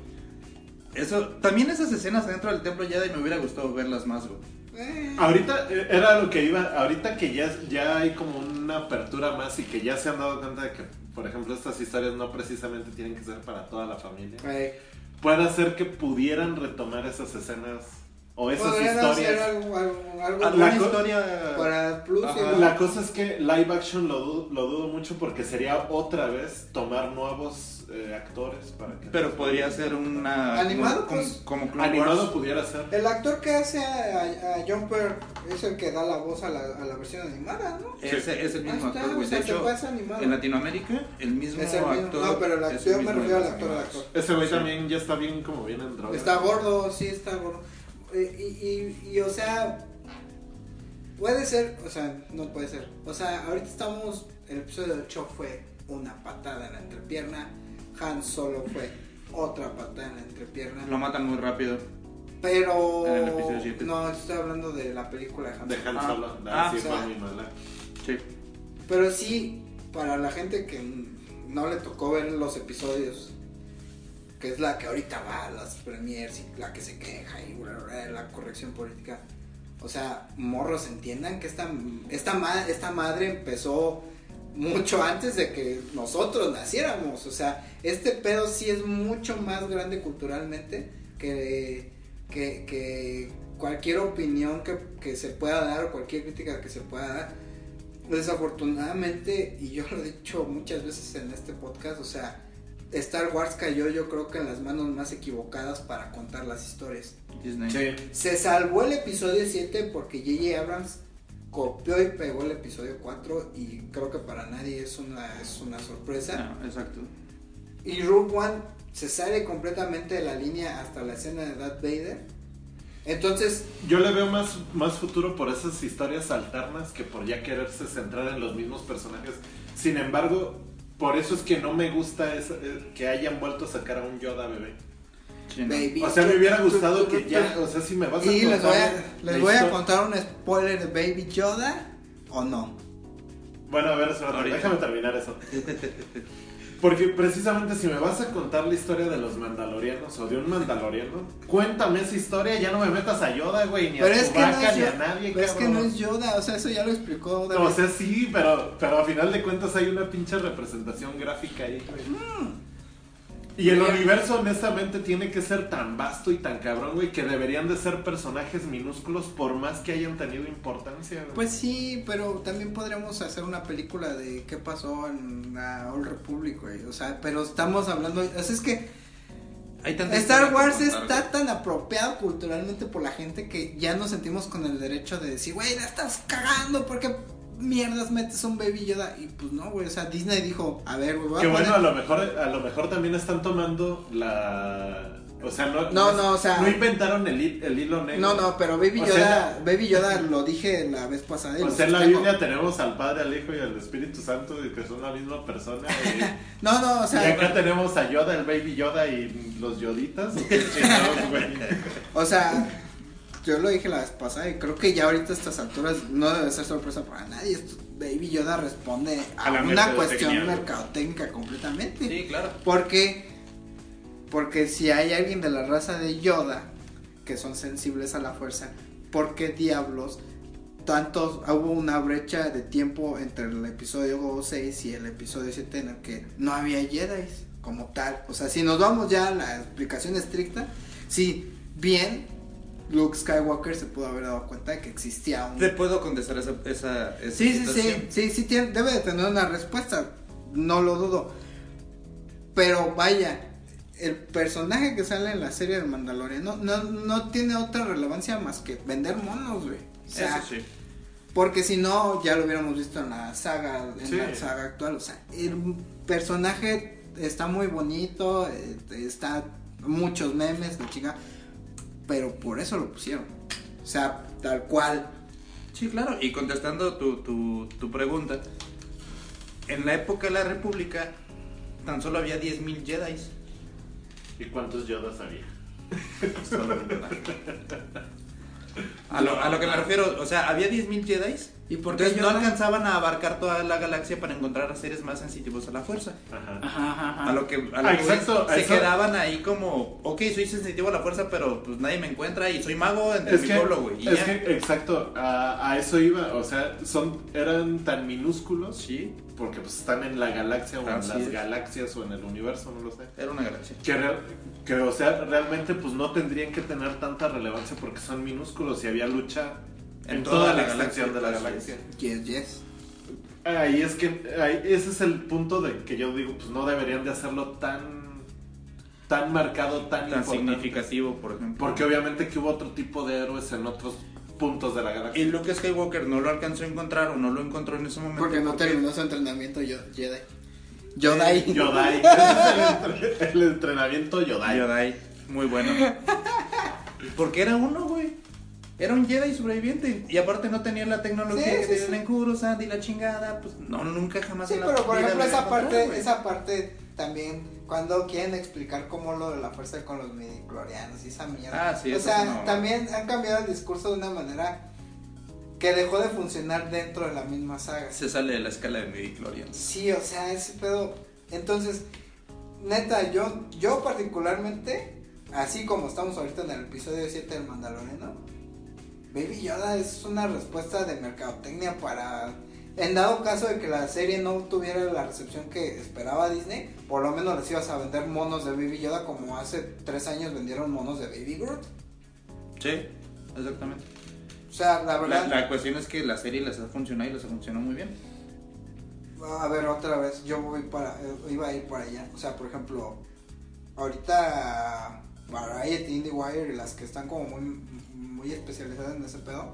Eso, también esas escenas dentro del templo Jedi me hubiera gustado verlas más, güey. Eh, Ahorita eh, era lo que iba, ahorita que ya, ya hay como una apertura más y que ya se han dado cuenta de que, por ejemplo, estas historias no precisamente tienen que ser para toda la familia. eh, Puede ser que pudieran retomar esas escenas o esas podrían hacer historias. algo, algo, algo Alguna historia... para Plus. y. La cosa es que live action lo, du- lo dudo mucho porque sería otra vez tomar nuevos eh, actores para que... Pero podría ser una... Animado, como, pues. como, Animado Wars. pudiera ser. El actor que hace a, a Jumper es el que da la voz a la, a la versión animada, ¿no? Ese es el mismo actor, güey. De hecho, en Latinoamérica, el mismo Es el mismo. actor... No, pero la- es yo el me refiero al actor, actor. Ese güey Sí. también ya está bien como bien en droga. Está gordo, sí está gordo. Eh, Y, y, y, o sea, puede ser, o sea, no puede ser. O sea, ahorita estamos, el episodio 8 fue una patada en la entrepierna, Han Solo fue otra patada en la entrepierna, Lo matan muy rápido. pero... En el episodio siete. No, estoy hablando de la película de Han De Solo. Han Ah. Solo. Ah, sí, o sea, fue muy mala. Sí. Pero sí, para la gente que no le tocó ver los episodios, que es la que ahorita va a las premiers y la que se queja y la corrección política. O sea, morros entiendan que esta, esta, esta madre empezó mucho antes de que nosotros naciéramos. O sea, este pedo sí es mucho más grande culturalmente que, que, que cualquier opinión que, que se pueda dar o cualquier crítica que se pueda dar. Desafortunadamente, y yo lo he dicho muchas veces en este podcast, o sea, Star Wars cayó yo creo que en las manos más equivocadas para contar las historias. Disney. Sí. Se salvó el episodio 7 porque J.J. Abrams copió y pegó el episodio 4 y creo que para nadie es una, es una sorpresa. Ah, exacto. Y Rogue One se sale completamente de la línea hasta la escena de Darth Vader. Entonces, Yo le veo más, más futuro por esas historias alternas que por ya quererse centrar en los mismos personajes. Sin embargo, por eso es que no me gusta esa- eh, que hayan vuelto a sacar a un Yoda bebé. Sí, ¿no? baby. O sea, me hubiera gustado que ya, o sea, si me vas a Y les contar voy a, les voy a contar un spoiler de Baby Yoda o no. Bueno, a ver, déjame terminar eso. Porque precisamente si me vas a contar la historia de los mandalorianos o de un mandaloriano, cuéntame esa historia, ya no me metas a Yoda, güey, ni Pero a no Chewbacca, es, ni a nadie, pero es que no es Yoda, o sea, eso ya lo explicó David. O sea, sí, pero, pero a final de cuentas hay una pinche representación gráfica ahí, güey. Y el universo, honestamente, tiene que ser tan vasto y tan cabrón, güey, que deberían de ser personajes minúsculos por más que hayan tenido importancia, güey. Pues sí, pero también podríamos hacer una película de qué pasó en la Old Republic, güey. O sea, pero estamos hablando, o sea, es que Star Wars está tan apropiado culturalmente por la gente que ya nos sentimos con el derecho de decir, güey, la estás cagando porque mierdas metes un Baby Yoda. Y pues no, güey, o sea, Disney dijo, a ver, güey, a Que bueno, poner- a lo mejor, a lo mejor también están tomando la... O sea, no, No, o sea- No inventaron el, el hilo negro. No, no, pero Baby O Yoda, sea, Baby Yoda lo dije la vez pasada. y O sea, en la. Biblia tenemos al Padre, al Hijo y al Espíritu Santo, y que son la misma persona. y- No, no, o Y sea, acá tenemos a Yoda, el Baby Yoda y los Yoditas. O sea, yo lo dije la vez pasada y creo que ya ahorita a estas alturas no debe ser sorpresa para nadie. Esto- Baby Yoda responde a, A la una cuestión güey. mercadotecnica completamente. Sí, claro. Porque, porque si hay alguien de la raza de Yoda que son sensibles a la fuerza, ¿por qué diablos tantos hubo una brecha de tiempo entre el episodio 6 y el episodio 7 en el que no había Jedi como tal? O sea, si nos vamos ya a la explicación estricta, sí, bien Luke Skywalker se pudo haber dado cuenta de que existía un Te puedo contestar esa, esa, esa Sí, sí, sí, sí, sí, tiene- debe de tener una respuesta, no lo dudo. Pero vaya, el personaje que sale en la serie del Mandalorian no, no, no tiene otra relevancia más que vender monos, güey. O sea, Eso sí. porque si no, ya lo hubiéramos visto en la saga, en Sí. la saga actual. O sea, el personaje está muy bonito, eh, está muchos memes, la chica, pero por eso lo pusieron. O sea, tal cual. Sí, claro. Y contestando tu, tu, tu pregunta, en la época de la República tan solo había 10.000 Jedi. ¿Y cuántos Yodas había? Solo. A lo, a lo que me refiero, o sea, había 10.000 Jedi. ¿Y por qué Entonces no alcanzaban a abarcar toda la galaxia para encontrar a seres más sensitivos a la fuerza. Ajá. Ajá, ajá, ajá. A lo que, a lo Ah, que exacto, se eso- quedaban ahí como, ok, soy sensitivo a la fuerza, pero pues nadie me encuentra y soy mago entre Es mi que, pueblo, güey. y es ya. que, exacto, a, a eso iba, o sea, son, eran tan minúsculos, Sí, porque pues están en la galaxia o en las es. galaxias o en el universo, no lo sé. era una galaxia. Que, real- que, o sea, realmente pues no tendrían que tener tanta relevancia porque son minúsculos y había lucha en, toda, la extensión de la galaxia. Yes, yes. Ahí es que, ahí- ese es el punto de que yo digo, pues no deberían de hacerlo tan, tan marcado, tan, Tan importante. significativo, por ejemplo. Porque obviamente que hubo otro tipo de héroes en otros puntos de la galaxia. Y Luke Skywalker no lo alcanzó a encontrar o no lo encontró en ese momento. Porque no terminó su entrenamiento yo- Jedi. Jedi. Yodai. Ese es el, entre- el entrenamiento Yodai. Jedi, muy bueno. Porque era uno, güey. Era un Jedi sobreviviente. Y aparte no tenía la tecnología Sí, que sí, tienen sí. en Coruscant y la chingada. Pues no, nunca jamás Sí, en la pero por ejemplo esa parte, esa parte también cuando quieren explicar cómo lo de la fuerza con los midichlorianos y esa mierda. Ah, sí, o sea, también han cambiado el discurso de una manera que dejó de funcionar dentro de la misma saga. Se sale de la escala de midichlorians. Sí, o sea, ese pedo. Entonces, neta, yo, yo particularmente, así como estamos ahorita en el episodio 7 del Mandaloriano, Baby Yoda es una respuesta de mercadotecnia para. En dado caso de que la serie no tuviera la recepción que esperaba Disney, por lo menos les ibas a vender monos de Baby Yoda como hace tres años vendieron monos de Baby Groot. Sí, exactamente. O sea, la verdad. la cuestión es que la serie les ha funcionado y les ha funcionado muy bien. A ver, otra vez, yo voy para, eh, iba a ir para allá. O sea, por ejemplo, ahorita Variety, IndieWire y las que están como muy, muy especializadas en ese pedo.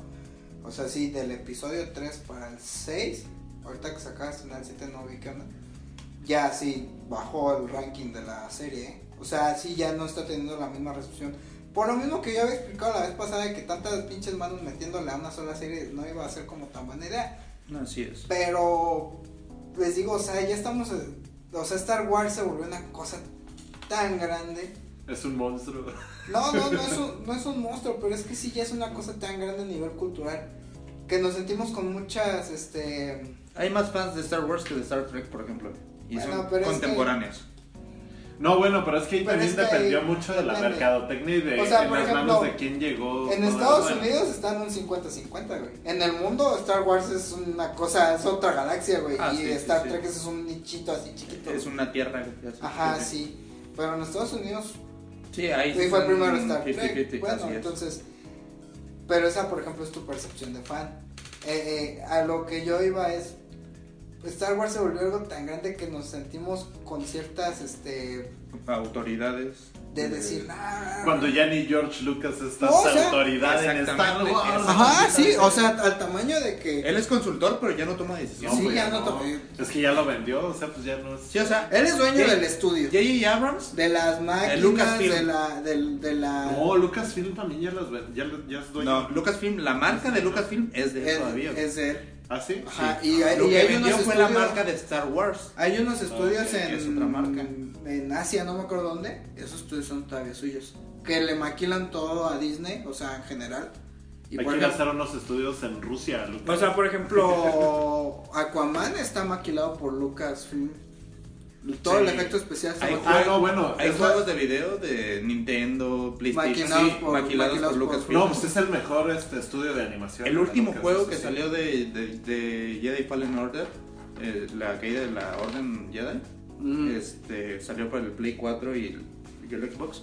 O sea, sí, del episodio 3 para el 6, ahorita que sacaste en el 7 no vi qué onda. Ya sí, bajó el ranking de la serie. ¿eh? O sea, sí, ya no está teniendo la misma recepción. Por lo mismo que yo había explicado la vez pasada de que tantas pinches manos metiéndole a una sola serie no iba a ser como tan buena idea. Así es. Pero les digo, o sea, ya estamos. O sea, Star Wars se volvió una cosa tan grande. Es un monstruo. No, no, no es, un, no es un monstruo, pero es que sí ya es una cosa tan grande a nivel cultural. Que nos sentimos con muchas, este. Hay más fans de Star Wars que de Star Trek, por ejemplo. Y Bueno, son pero es contemporáneos. No, bueno, pero es que ahí también es que dependió ahí mucho de la depende. mercadotecnia y de O sea, en por las ejemplo, manos de quién llegó. En Estados. Unidos están un 50-50, güey. En el mundo, Star Wars es una cosa, es otra galaxia, güey. Ah, y sí, Star sí. Trek es un nichito así chiquito. Es una tierra. así, Ajá, sí. Pero en Estados Unidos Sí, ahí Sí, fue son primero Star 50-50, Trek. Bueno, es. entonces. Pero esa, por ejemplo, es tu percepción de fan. Eh, eh, a lo que yo iba es. Star Wars se volvió algo tan grande que nos sentimos con ciertas, este. Autoridades. De decir, "Nah". Cuando ya ni George Lucas es No, tanta o sea, autoridad en Star Wars. Ajá, sí, o sea, al tamaño de que. Él es consultor, pero ya no toma decisiones. Sí, pues ya no to- Es que ya lo vendió, o sea, pues ya no es. Sí, o sea, Él es dueño J- del estudio. J.J. Abrams. De las máquinas, Lucasfilm. de la. del- de la No, Lucasfilm también ya, las ya, ya es dueño. No, Lucasfilm, la marca de Lucasfilm es de él es, todavía. es de él. ¿Ah, sí? Ajá, Sí. y, hay- Lo y que hay vendió unos fue la estudios- marca de Star Wars. Hay unos estudios Ok, en, es otra marca. en Asia, no me acuerdo dónde. Esos estudios son todavía suyos. Que le maquilan todo a Disney, o sea, en general. Y Hay que hacer unos estudios en Rusia, Lucas. o sea, por ejemplo, Aquaman está maquilado por Lucasfilm. Todo el efecto especial Hay. Ah, no, bueno, hay la- juegos de video de Nintendo, PlayStation, Maquinados sí, por- maquilados maquilados por Lucasfilm. No, pues es el mejor este estudio de animación. El último juego que salió de, de, de Jedi Fallen Order, eh, la caída de la Orden Jedi, Mm. este, salió para el Play 4 y el, y el Xbox.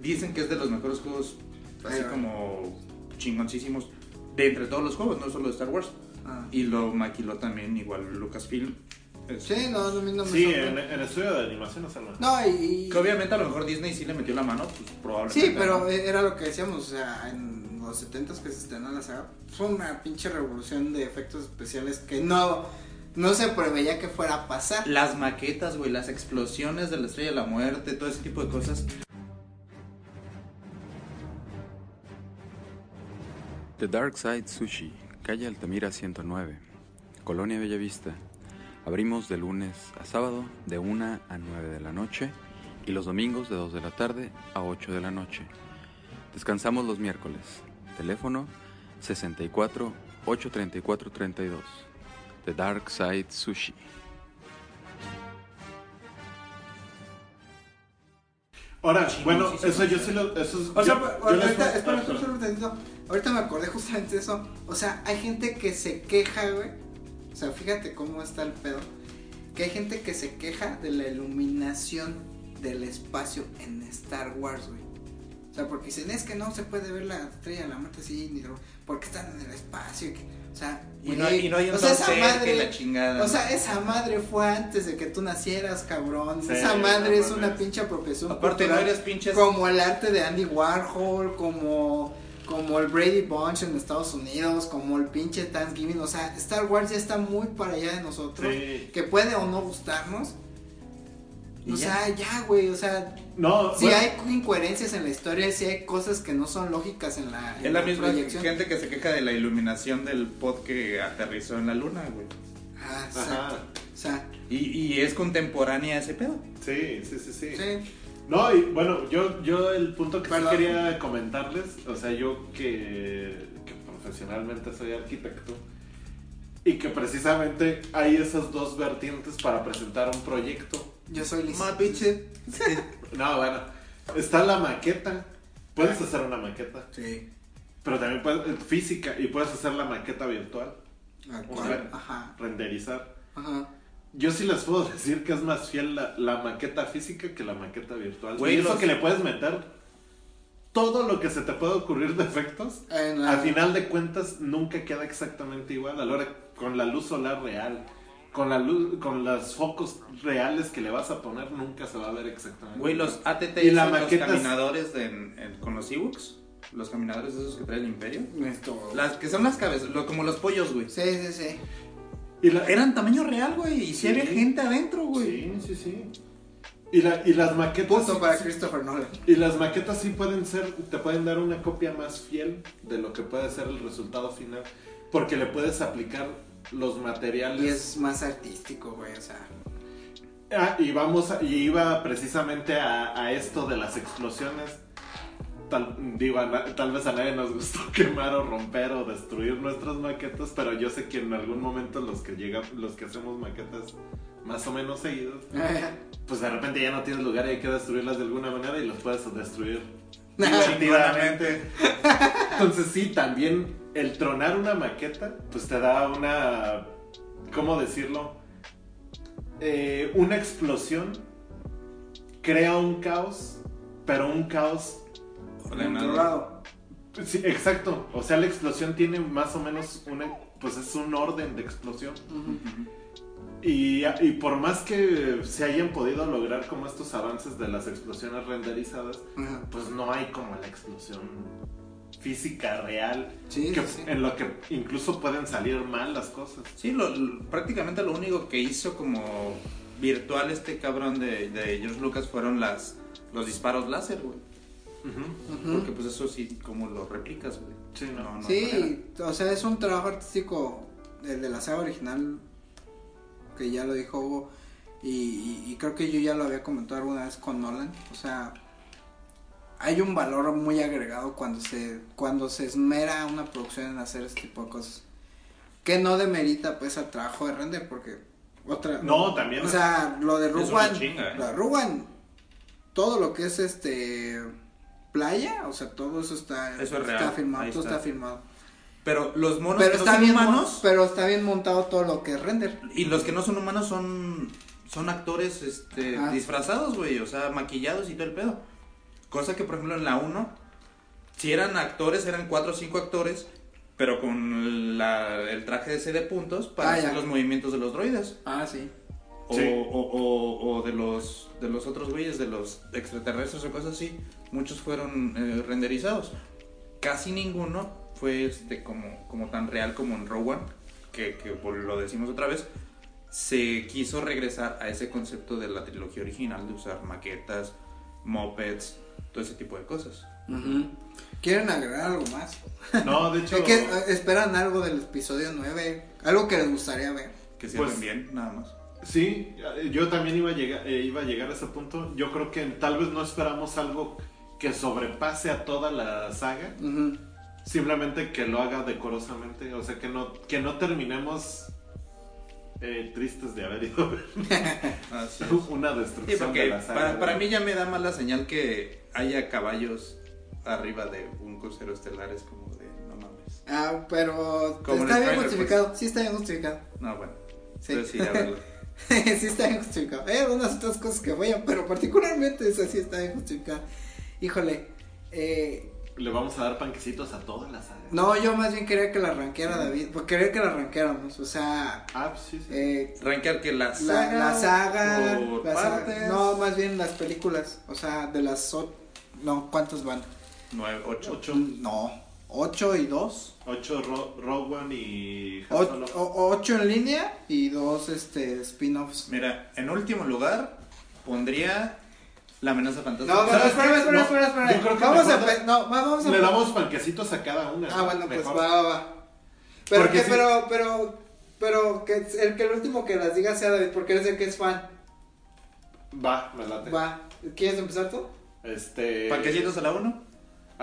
Dicen que es de los mejores juegos, así como chingoncísimos, de entre todos los juegos, no solo de Star Wars. Ah. Y lo maquiló también igual Lucasfilm. Sí, no, no, no me Sí, en, en estudio de animación es el mejor. No, y... Que obviamente a lo mejor Disney sí le metió la mano, pues probablemente. Sí, pero ¿no? era lo que decíamos, o sea, en los 70 que se estrenó la saga, fue una pinche revolución de efectos especiales que no, no se preveía que fuera a pasar. Las maquetas, güey, las explosiones de la Estrella de la Muerte, todo ese tipo de cosas. The Dark Side Sushi, calle Altamira 109, Colonia Bellavista. Abrimos de lunes a sábado de 1 a 9 de la noche y los domingos de 2 de la tarde a 8 de la noche. Descansamos los miércoles. Teléfono 64 834 32. The Dark Side Sushi. Ahora, bueno, Chingoncísimo, eso yo sí. sí lo. Eso es, O sea, yo- yo ahorita, espera, espera, tantito. Ahorita me acordé justamente de eso. O sea, hay gente que se queja, güey. O sea, fíjate cómo está el pedo. Que hay gente que se queja de la iluminación del espacio en Star Wars, güey. O sea, porque dicen, es que no se puede ver la estrella de la muerte así, ni porque están en el espacio. y que- o sea, Y no, y no hay un o sea, esa madre, la chingada. o sea, esa madre fue antes de que tú nacieras, cabrón. Sí, esa madre no es una pinche apropiación Aparte no eres pinches... como el arte de Andy Warhol, como, como el Brady Bunch en Estados Unidos, como el pinche Thanksgiving. O sea, Star Wars ya está muy para allá de nosotros. Sí. Que puede o no gustarnos. O ya. sea, ya, güey. O sea, No, si bueno, hay incoherencias en la historia, si hay cosas que no son lógicas en la, en Es la misma proyección. gente que se queja de la iluminación del pod que aterrizó en la luna, güey. Ah, Ajá. exacto. O sea, Y, y es contemporánea ese pedo. Sí, sí, sí, sí. sí. No, y bueno, yo, yo el punto que sí quería comentarles, o sea, yo que, que profesionalmente soy arquitecto y que precisamente hay esas dos vertientes para presentar un proyecto. Yo soy listo. Pinche. No, bueno, está la maqueta, puedes hacer una maqueta, Sí. pero también puedes, física y puedes hacer la maqueta virtual, Ah, O ¿cuál? sea, Ajá. renderizar. Ajá. Yo sí les puedo decir que es más fiel la, la maqueta física que la maqueta virtual. Güey, y eso los- que le puedes meter todo lo que se te puede ocurrir de efectos, Eh, no. al final de cuentas nunca queda exactamente igual. A la hora con la luz solar real, con la luz, con los focos reales que le vas a poner, nunca se va a ver exactamente. Güey, los. ATT Y la los caminadores de- en- en- con los Ewoks. Los caminadores de esos que trae el Imperio. Esto- Las que son las cabezas, lo- como los pollos, güey. Sí, sí, sí. Y la- Eran tamaño real, güey. Y sí, Sí. había gente adentro, güey. Sí, sí, sí. Y, la- y las maquetas. Punto para sí- Christopher Nolan. Y las maquetas sí pueden ser, te pueden dar una copia más fiel de lo que puede ser el resultado final, porque le puedes aplicar los materiales. Y es más artístico, güey, o sea. Ah, y vamos, a- y iba precisamente a, a esto de las explosiones. Tal, digo, na- tal vez a nadie nos gustó quemar o romper o destruir nuestras maquetas, pero yo sé que en algún momento los que llegan, los que hacemos maquetas más o menos seguidos, pues de repente ya no tienes lugar y hay que destruirlas de alguna manera y los puedes destruir divertidamente. Entonces sí, también el tronar una maqueta, pues te da una, ¿cómo decirlo? Eh, una explosión crea un caos, pero un caos... Controlado. Sí, exacto. O sea, la explosión tiene más o menos una... Pues es un orden de explosión. Ujú. Y, y por más que se hayan podido lograr como estos avances de las explosiones renderizadas, Ajá. pues no hay como la explosión física real, Sí, que, sí. en lo que incluso pueden salir mal las cosas. Sí, lo- lo- prácticamente lo único que hizo como virtual este cabrón de, de George Lucas fueron las los disparos láser, güey. Porque pues eso sí, como lo replicas, güey. Sí, ¿no? No. Sí, o sea, es un trabajo artístico, el de la saga original, que ya lo dijo Hugo, y, y- y creo que yo ya lo había comentado alguna vez con Nolan, o sea, hay un valor muy agregado cuando se, cuando se esmera una producción en hacer este tipo de cosas, que no demerita pues al trabajo de render, porque otra... No, también O sea, lo de One, chinga, ¿eh? la One, todo lo que es este playa, o sea, todo eso está, Eso es está ahí todo está. está filmado. Pero los monos Pero que no está son bien humanos pero está bien montado todo lo que es render. y los que no son humanos son son actores este Ah. disfrazados, güey, o sea, maquillados y todo el pedo. Cosa que por ejemplo en la 1 si eran actores, eran cuatro o cinco actores, pero con la- el traje de C de puntos para Ah, hacer ya. los movimientos de los droides. Ah, sí. O, Sí. o, o- o de los de los otros güeyes, de los extraterrestres o cosas así, muchos fueron eh, renderizados. Casi ninguno fue este como, como tan real como en One, que, que lo decimos otra vez, se quiso regresar a ese concepto de la trilogía original de usar maquetas, mopeds, todo ese tipo de cosas. ¿Quieren agregar algo más? No, de hecho, Es que eh, esperan algo del episodio 9, algo que les gustaría ver. que sirven Pues- bien, nada más. Sí, yo también iba a, llegar, eh, iba a llegar a ese punto. Yo creo que tal vez no esperamos algo que sobrepase a toda la saga. Simplemente que lo haga decorosamente. O sea, que no, que no terminemos eh, tristes de haber ido a ver una Sí, destrucción porque de la saga. para, para mí ya me da mala señal que haya caballos arriba de un crucero estelar. Es como de, no mames. Ah, pero Como está bien trailer, justificado. Sí está bien justificado. No, bueno. Sí. Entonces sí, ya verlo. sí está bien justificado. Hay algunas otras cosas que fallan, pero particularmente esa sí está bien justificada. Híjole. Eh, Le vamos a dar panquecitos a toda la saga. no, yo más bien quería que la arranqueara David. Pues quería que la arranqueáramos. O sea, Ah, pues sí, sí. eh, Rankear que la saga. la saga. por la saga-. No, más bien las películas. O sea, de las. No, ¿cuántos van? Nueve, ocho. Ocho. No, 8 y 2. Ocho Ro- Rogue One y Han Solo. 8 en línea y 2 este, spin-offs. Mira, en último lugar pondría la amenaza fantasma. No, no, espérame, No, espérame, espérame. yo creo que vamos a, mejor pe- no, va- vamos a Le damos panquecitos a cada una. Ah, bueno, pues Mejor. va, va, va. Pero Porque que, sí- pero, pero, pero que el que el último que las diga sea David, porque eres el que es fan. Va, me late. Va. ¿Quieres empezar tú? Este. Panquecitos a la uno.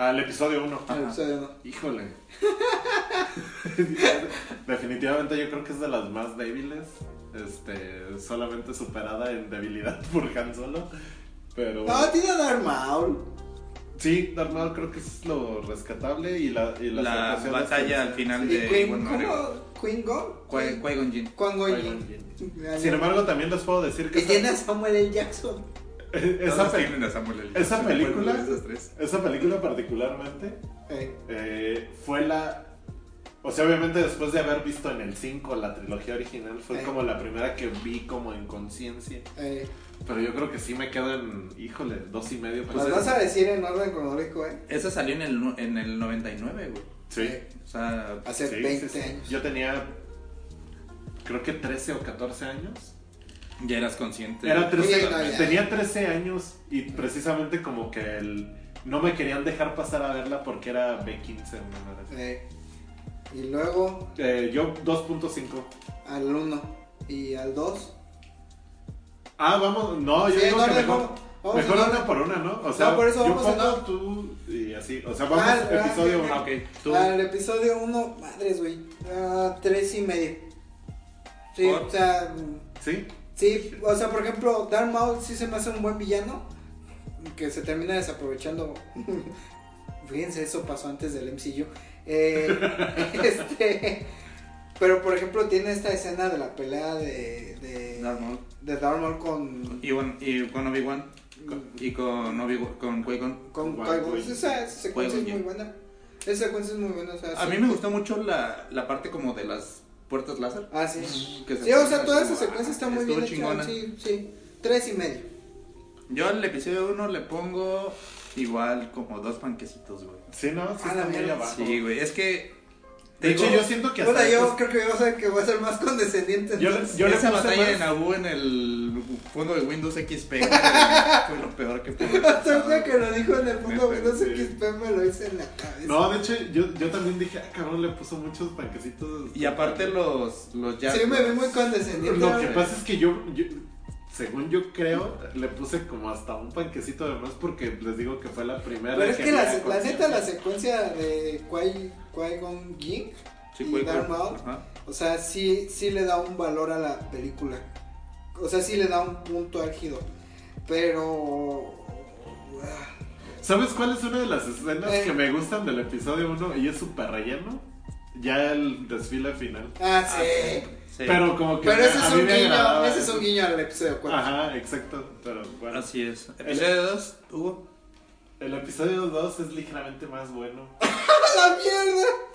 Al episodio 1. El episodio uno. Híjole. Definitivamente yo creo que es de las más débiles. Este, solamente superada en debilidad por Han Solo. Pero No, tiene a Darth Maul. sí, Darth Maul creo que es lo rescatable y la y las La batalla al final de Queen, Iwan ¿cómo? McGregor. ¿Queen Gon? Qui- Qui-Gon Jinn. Sin embargo, también les puedo decir que Que tiene a Samuel L. Jackson. Esa, pe- tienen a Samuel L. esa película- esa película particularmente Eh, eh, fue la o sea, obviamente después de haber visto en el 5 la trilogía original, fue Eh. como la primera que vi como en conciencia. eh. Pero yo creo que sí me quedo en, híjole, dos y medio. Las Pues vas a decir en orden cronológico, ¿eh? Esa salió en el, en el 99, güey. Sí. Eh, O sea, Hace sí, 20 sí, sí. años. Yo tenía, creo que 13 o 14 años. Ya eras consciente. Era 13, Sí, no, ya. tenía 13 años y precisamente como que el, no me querían dejar pasar a verla porque era B15. una madre así. Eh, y luego Eh, yo 2.5. al 1 y al 2. Ah, vamos, no, yo Sí, digo en que mejor, vamos mejor una por una, ¿no? O sea, No, por eso yo vamos en pongo tú y así. O sea, vamos Ah, ah, episodio ok, 1. Ah, ok. Tú. Al episodio 1, madres, güey. Tres y medio. Sí, ¿Por? o sea. ¿Sí? Sí, o sea, por ejemplo, Darth Maul sí se me hace un buen villano. Que se termina desaprovechando. Fíjense, eso pasó antes del MCU. Eh, este. Pero por ejemplo, tiene esta escena de la pelea de. de Darth Maul. de Darth Maul con. Y, bueno, y con Obi-Wan. Y con Obi con Qui-Gon. con Con Qui-Gon. Esa, esa secuencia es muy buena. Esa secuencia es muy buena. O sea, A sí. mí me gustó mucho la, la parte como de las puertas láser. Ah, sí. Que se Sí, o sea, toda esa secuencia está muy bien hecha. Sí, sí. Tres y medio. Yo al episodio 1 le pongo igual como dos panquecitos, güey. Sí, no, sí Ah, la está muy abajo. Sí, güey. Es que. De hecho, yo siento que hasta yo después- creo que vas a que voy a ser más condescendiente. Yo- entonces. yo le esa puse batalla más- de Naboo en el fondo de Windows XP güey, fue lo peor que pude ahí que lo dijo en el fondo Neta, Windows sí. XP me lo hice en la cabeza. No, de hecho, yo, yo también dije, ah, cabrón, le puso muchos panquecitos. Y aparte los, los sí, Jaguars. me vi muy condescendiente. Lo que pasa es que yo, yo- según yo creo, le puse como hasta un panquecito de más porque les digo que fue la primera. Pero es que la, a la neta, la secuencia de Qui- Qui-Gon Jinn, Sí, y Darth. Maul, o sea, sí, sí le da un valor a la película. O sea, sí le da un punto álgido. Pero. ah, ¿Sabes cuál es una de las escenas Eh. que me gustan del episodio 1 y es súper relleno? Ya el desfile final. Ah, sí. Sí. Pero como que Pero ese a es un guiño, ese es un guiño al episodio 4. Ajá, exacto. Pero bueno. Así es. Episodio 2, Hugo. El episodio 2 es ligeramente más bueno. ¡A la mierda!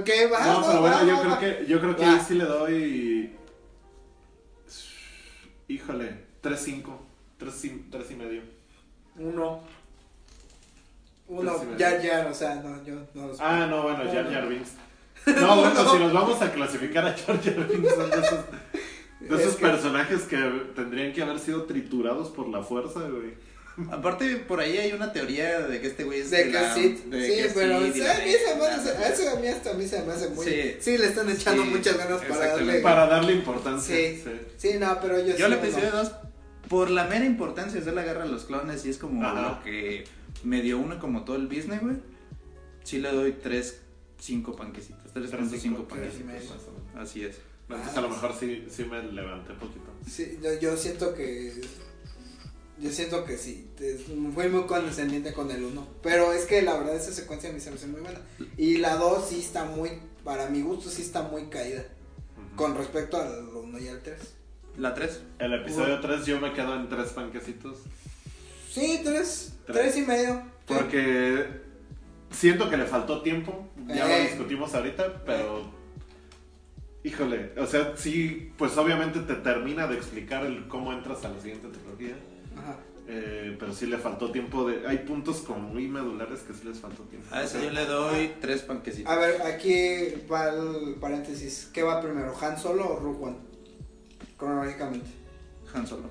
Ok, va. No, pero bueno, yo creo que, yo creo que ahí sí le doy. Híjole, 3-5. 3 y, medio. Uno. Uno, ya, ya, o sea, no, yo no los. Ah, no, bueno, No, Jar. Jar Binks. No, bueno, No. si nos vamos a clasificar a Jar Jar Binks, son de esos, de Es esos personajes que tendrían que haber sido triturados por la fuerza, güey. Aparte, por ahí hay una teoría de que este güey es De que la- sí, de sí, que pero o sea, la a mí se me hace, a eso a mí hasta a mí se me hace muy, Sí. sí, le están echando Sí, muchas ganas para darle, Para darle importancia. Sí. sí, no, pero yo, Yo sí le no. puse dos por la mera importancia de hacer la guerra a los clones y es como Ajá. lo que me dio uno como todo el business, güey. Sí le doy tres, cinco panquecitos. Tres, Tres, cinco cinco, panquecitos. Así es. Entonces a lo mejor sí, sí me levanté poquito. Sí, yo, yo siento que. Yo siento que sí. Fui muy condescendiente con el 1. Pero es que la verdad esa secuencia a mí se me hace muy buena. Y la 2 sí está muy. Para mi gusto sí está muy caída. Ujú. Con respecto al 1 y al 3. La tres. El episodio 3 yo me quedo en tres panquecitos. Sí, 3. Tres. 3 y medio. Sí. Porque siento que le faltó tiempo. Ya lo Eh. discutimos ahorita, pero. Híjole, o sea, sí, pues obviamente te termina de explicar el cómo entras a la siguiente trilogía. Ajá. eh, pero sí le faltó tiempo de. Hay puntos como muy medulares que sí les faltó tiempo. A eso yo le doy tres panquecitos. A ver, aquí va el paréntesis. ¿Qué va primero, Han Solo o Rogue One? Cronológicamente. Han Solo.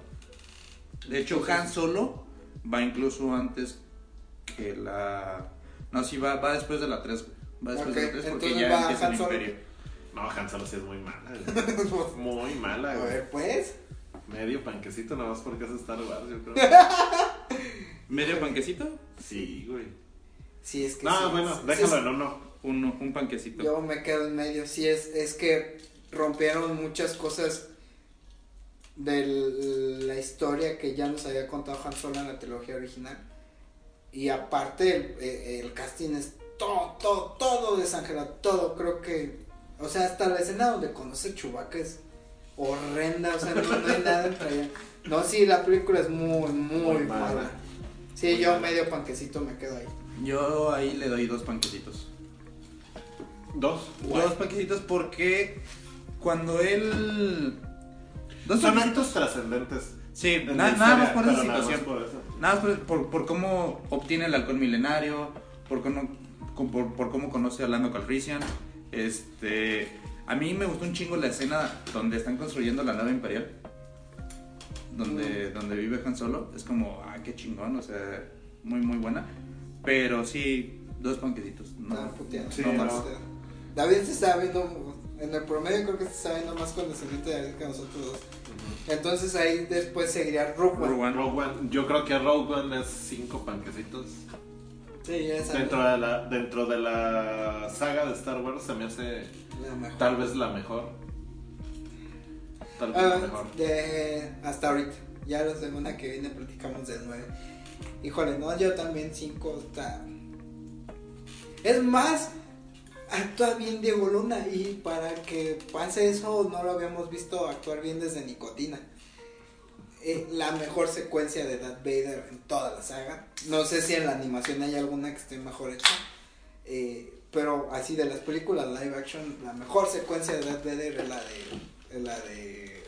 De hecho, Han Solo va incluso antes que la. No, sí, va, va después de la 3. Va después de la Ok, 3 porque entonces ya empieza el Solo. Imperio. No, Han Solo sí es muy mala. Muy mala, A güey. ver, pues. Medio panquecito nada más porque es Star Wars, yo creo. ¿Medio panquecito? Sí, güey. Sí, es que. No, sí, bueno, sí, déjalo sí, en uno. Uno, un panquecito. Yo me quedo en medio. Sí, es, es que rompieron muchas cosas de la historia que ya nos había contado Han Solo en la trilogía original. Y aparte, el, el casting es todo, todo, todo desangelado. Todo, creo que. O sea, hasta la escena donde conoce Chewbacca es horrenda. O sea, no, no hay nada entre allá. No, sí, la película es muy, muy, Muy mala. mala. Sí, Muy yo mala. medio panquecito me quedo ahí. Yo ahí le doy dos panquecitos. Dos. Dos panquecitos porque cuando él. Dos Son panquecitos. actos trascendentes. Sí, na- nada más por esa pero nada más situación. por eso. Nada más por, por, por cómo obtiene el halcón milenario, por cómo, por, por cómo conoce a Lando Calrissian. Este, a mí me gustó un chingo la escena donde están construyendo la nave imperial. Donde, donde vive Han Solo. Es como, ah, qué chingón, o sea, muy, muy buena. Pero sí, dos panquecitos. No. Sí, no no. más. David se está viendo, en el promedio creo que se está viendo más condescendiente de David que nosotros dos. Entonces ahí después seguiría Rogue One. Rogue One. Rogue One, yo creo que Rogue One es cinco panquecitos. Sí, ya sabes. Dentro de la, dentro de la saga de Star Wars se me hace tal vez la mejor. Tal vez Ah, la mejor. de, hasta ahorita. Ya la semana que viene platicamos del 9. Híjole, no, yo también 5 está. Es más, actúa bien Diego Luna. Y para que pase eso, no lo habíamos visto actuar bien desde Nicotina. Eh, la mejor secuencia de Darth Vader en toda la saga. No sé si en la animación hay alguna que esté mejor hecha. Eh, pero así de las películas live action, la mejor secuencia de Darth Vader es la de, es la de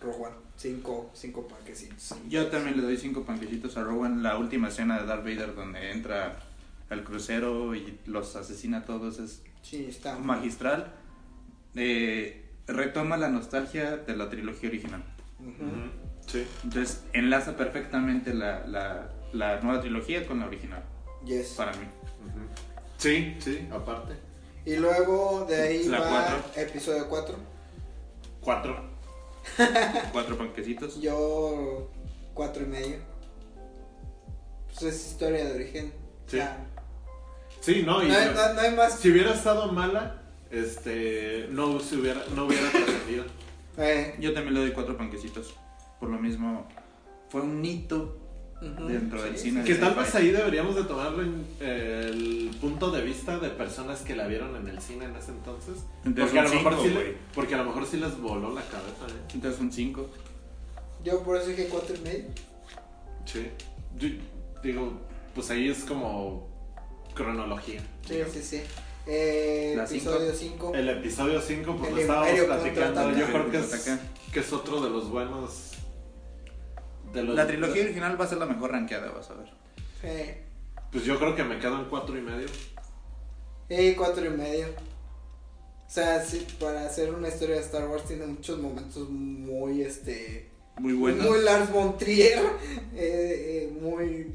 Rogue One. Cinco, cinco panquecitos. Yo también le doy cinco panquecitos a One. La última escena de Darth Vader donde entra al crucero y los asesina a todos es Sí, está magistral. Eh, retoma la nostalgia de la trilogía original. Ujú, Sí. Entonces enlaza perfectamente la, la, la nueva trilogía con la original, Yes. para mí. Sí, sí, aparte. Y luego de ahí La va cuatro. episodio 4. Cuatro. Cuatro panquecitos. Yo cuatro y medio. Pues es historia de origen. Sí. Ya. Sí, no, y No, hay- no- no hay más. si hubiera estado mala, este, no se hubiera, no hubiera trascendido. Eh, Yo también le doy cuatro panquecitos. Por lo mismo, fue un hito ujú. dentro del Sí, cine. Que de tal vez ahí deberíamos de tomar en- el punto de vista de personas que la vieron en el cine en ese entonces. Entonces Porque a, lo un mejor cinco, sí le- güey. porque a lo mejor sí les voló la cabeza, ¿eh? Entonces un 5. Yo por eso dije cuatro y medio. Sí. Yo digo, pues ahí es como cronología. Sí, sí, sí. Eh, La episodio 5. El episodio 5, pues El lo estábamos platicando. Yo creo que es, que es otro de los buenos. De los, La trilogía original va a ser la mejor rankeada, vas a ver. Pues yo creo que me quedo en cuatro y medio. eh, cuatro y medio. O sea, sí, para hacer una historia de Star Wars tiene muchos momentos muy, este... Muy buena. Muy Lars von Trier. eh, eh, muy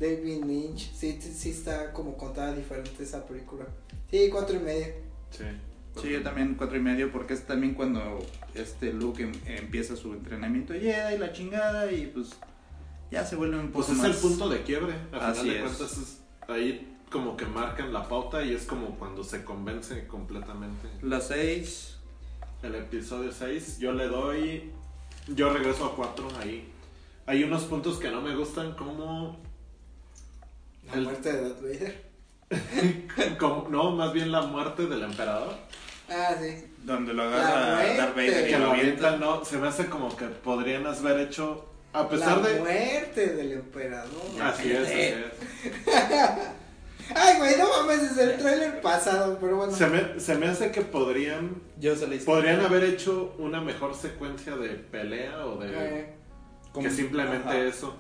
sí está como contada diferente esa película. Sí, cuatro y medio. Sí. Sí, yo también cuatro y medio, porque es también cuando este Luke em- empieza su entrenamiento Jedi y la chingada y pues ya se vuelve un poco Pues es más... el punto de quiebre. Al Así final de es. cuentas, es- ahí como que marcan la pauta y es como cuando se convence completamente. Las seis... El episodio 6, yo le doy. Yo regreso a 4 ahí. Hay unos puntos que no me gustan, como. La El- muerte de Darth Vader. como- no, más bien la muerte del emperador. Ah, sí. Donde lo La agarra. Darth Vader y Que lo avienta. no. Se me hace como que podrían haber hecho. A pesar la de. muerte del emperador. Así es, así es. Ay, güey, no mames, es el trailer pasado, pero bueno. Se me, se me hace que podrían. Yo se. Podrían haber hecho una mejor secuencia de pelea o de. Eh, que simplemente Ajá. eso.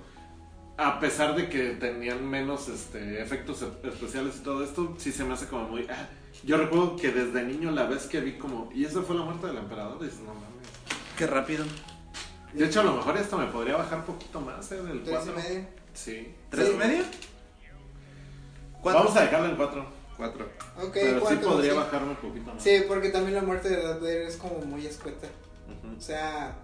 A pesar de que tenían menos este, efectos e- especiales y todo esto, sí se me hace como muy. ah, yo recuerdo que desde niño la vez que vi como. Y esa fue la muerte del emperador. Dices, no mames. Qué rápido. De hecho, a lo mejor esto me podría bajar un poquito más, ¿eh? Del tres 4. y medio. Sí. ¿Tres Sí. y medio? ¿Cuatro? Vamos a dejarlo en 4. Cuatro. Ok, pero sí cuatro, podría sí. bajarme un poquito más. Sí, porque también la muerte de Darth Vader es como muy escueta. O sea,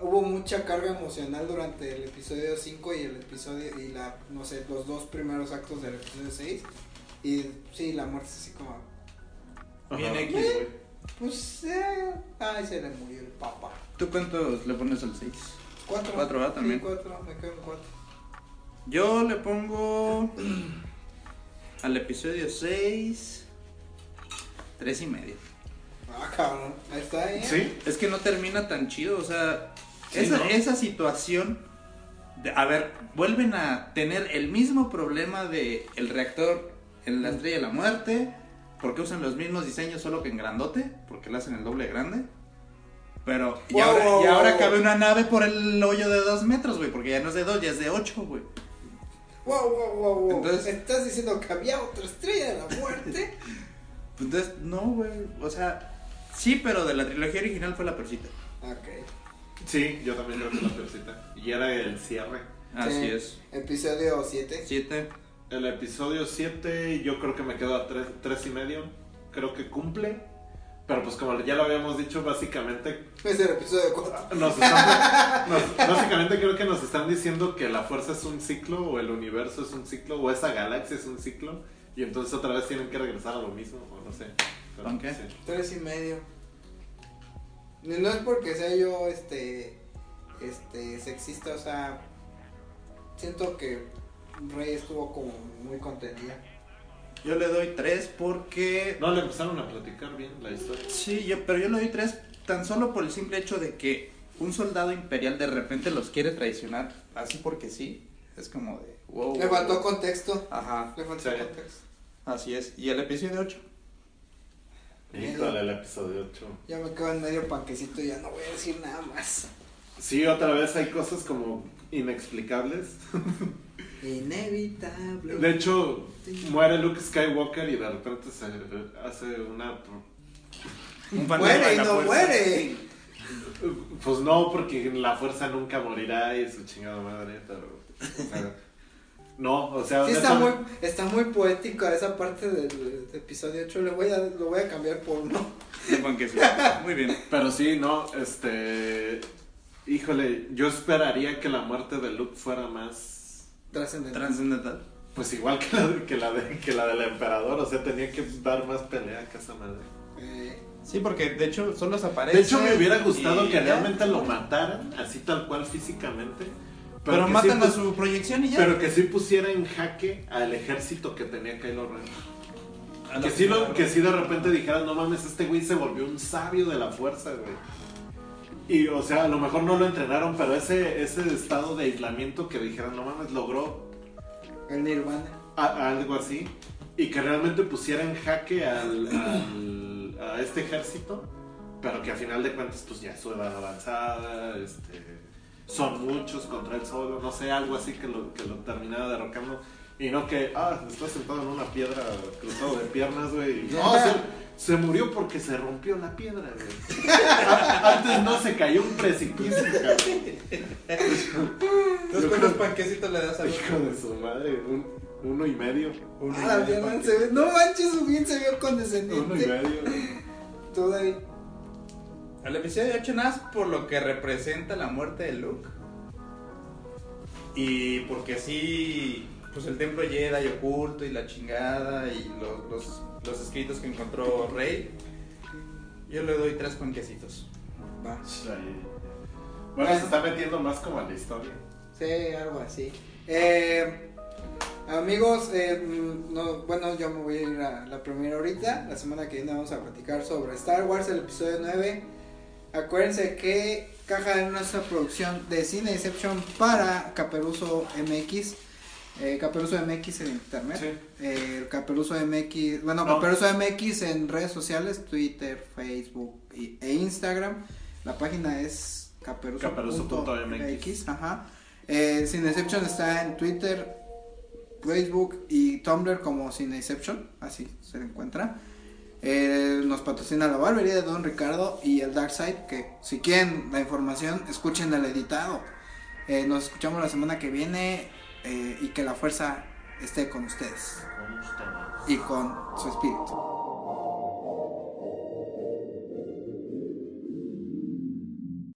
hubo mucha carga emocional durante el episodio 5 y el episodio, y la, no sé, los dos primeros actos del episodio 6. Y sí, la muerte es así como. Bien X, güey. pues, eh, ay, se le murió el papá. ¿Tú cuántos le pones al seis? Cuatro. Cuatro, ¿verdad? También. Sí, cuatro, me quedo en cuatro. Yo le pongo al episodio 6 tres y medio. Ah, cabrón, ahí está, ¿eh? Sí. Es que no termina tan chido, o sea, Sí, esa, ¿no? esa situación, de- a ver, vuelven a tener el mismo problema de el reactor en la estrella de la muerte, porque usan los mismos diseños solo que en grandote, porque le hacen el doble grande. Pero, y Wow, ahora, wow, y ahora wow. cabe una nave por el hoyo de dos metros, güey, porque ya no es de dos, ya es de ocho, güey. Wow, wow, wow, wow. Entonces- ¿Estás diciendo que había otra estrella de la muerte? Entonces, no, güey, o sea, sí, pero de la trilogía original fue la persita. ok. Sí, yo también creo que la peorcita. Y era el cierre. Así Sí. es. Episodio 7. Siete. El episodio 7 yo creo que me quedo a 3, y medio. Creo que cumple. Pero pues como ya lo habíamos dicho, básicamente Es el episodio 4. nos están, nos- básicamente creo que nos están diciendo que la fuerza es un ciclo o el universo es un ciclo o esa galaxia es un ciclo y entonces otra vez tienen que regresar a lo mismo o no sé. Pero, ¿Con qué? sí. Tres y medio. No es porque sea yo este este sexista, o sea, siento que Rey estuvo como muy contenida. Yo le doy tres porque No, le empezaron a platicar bien la historia. Sí, yo, pero yo le doy tres tan solo por el simple hecho de que un soldado imperial de repente los quiere traicionar, así porque sí. Es como de, wow. Le faltó contexto. Ajá, Le faltó Sí. contexto. así es. ¿Y el episodio 8? Híjole, el episodio 8. Ya me quedo en medio panquecito y ya no voy a decir nada más. Sí, otra vez hay cosas como inexplicables. Inevitable. De hecho, muere Luke Skywalker y de repente se hace una... Un muere y no fuerza. muere. Pues no, porque la fuerza nunca morirá y su chingada madre, pero... o sea, no, o sea... Sí, está muy, está muy poética esa parte del, del episodio 8. Le voy a, lo voy a cambiar por sí. Muy bien. Pero sí, no, este... Híjole, yo esperaría que la muerte de Luke fuera más... Trascendental. Trascendental. Pues igual que la, de- que la, de, que la del emperador, o sea, tenía que dar más pelea que esa madre. Eh, Sí, porque de hecho solo aparece. De hecho, me hubiera gustado y que realmente lo mataran, así tal cual físicamente. Pero, que matan sí a su proyección y ya. Pero que sí pusiera en jaque al ejército que tenía Kylo Ren. Que sí, lo, que sí de repente dijeran, no mames, este güey se volvió un sabio de la fuerza, güey. Y, o sea, a lo mejor no lo entrenaron, pero ese, ese estado de aislamiento que dijeran, no mames, logró el Nirvana. a- algo así. Y que realmente pusiera en jaque al, al- a este ejército, pero que a final de cuentas, pues ya su edad avanzada, este, son muchos contra él solo, no sé, algo así que lo, que lo terminara derrocando. Y no que, ah, está sentado en una piedra cruzado de piernas, güey. No, se murió porque se rompió la piedra, güey. Antes no se cayó un precipicio, cabrón. Entonces, ¿cuántos panquecitos le das a Hijo de su madre. un- Uno y medio. Uno y Ah, medio bien, para se ve- no manches, bien se vio Uno y condescendiente. medio. Tú, David. Al episodio 8 nada más por lo que representa la muerte de Luke. Y porque sí, pues el templo Jedi oculto y la chingada y los, los, los escritos que encontró Rey. Yo le doy tres cuenquecitos. Va. Bueno, se está metiendo más como a la historia. Sí, algo así. Eh, amigos, eh, mm, no, bueno, yo me voy a ir a la primera ahorita. La semana que viene vamos a platicar sobre Star Wars, el episodio 9. Acuérdense que Caja de nuestra producción de Cine Inception para Caperuso MX. Eh, Caperuso MX en internet. Sí. Eh, Caperuso MX, bueno, No. Caperuso MX en redes sociales, Twitter, Facebook y- e Instagram. La página es caperuso.mx. Caperuso.mx. Ajá. Eh, Cineception está en Twitter, Facebook y Tumblr como Cineception, así se encuentra. Eh, nos patrocina la barbería de Don Ricardo y el Dark Side, que si quieren la información, escuchen el editado. Eh, nos escuchamos la semana que viene eh, y que la fuerza esté con ustedes Con ustedes. y con su espíritu.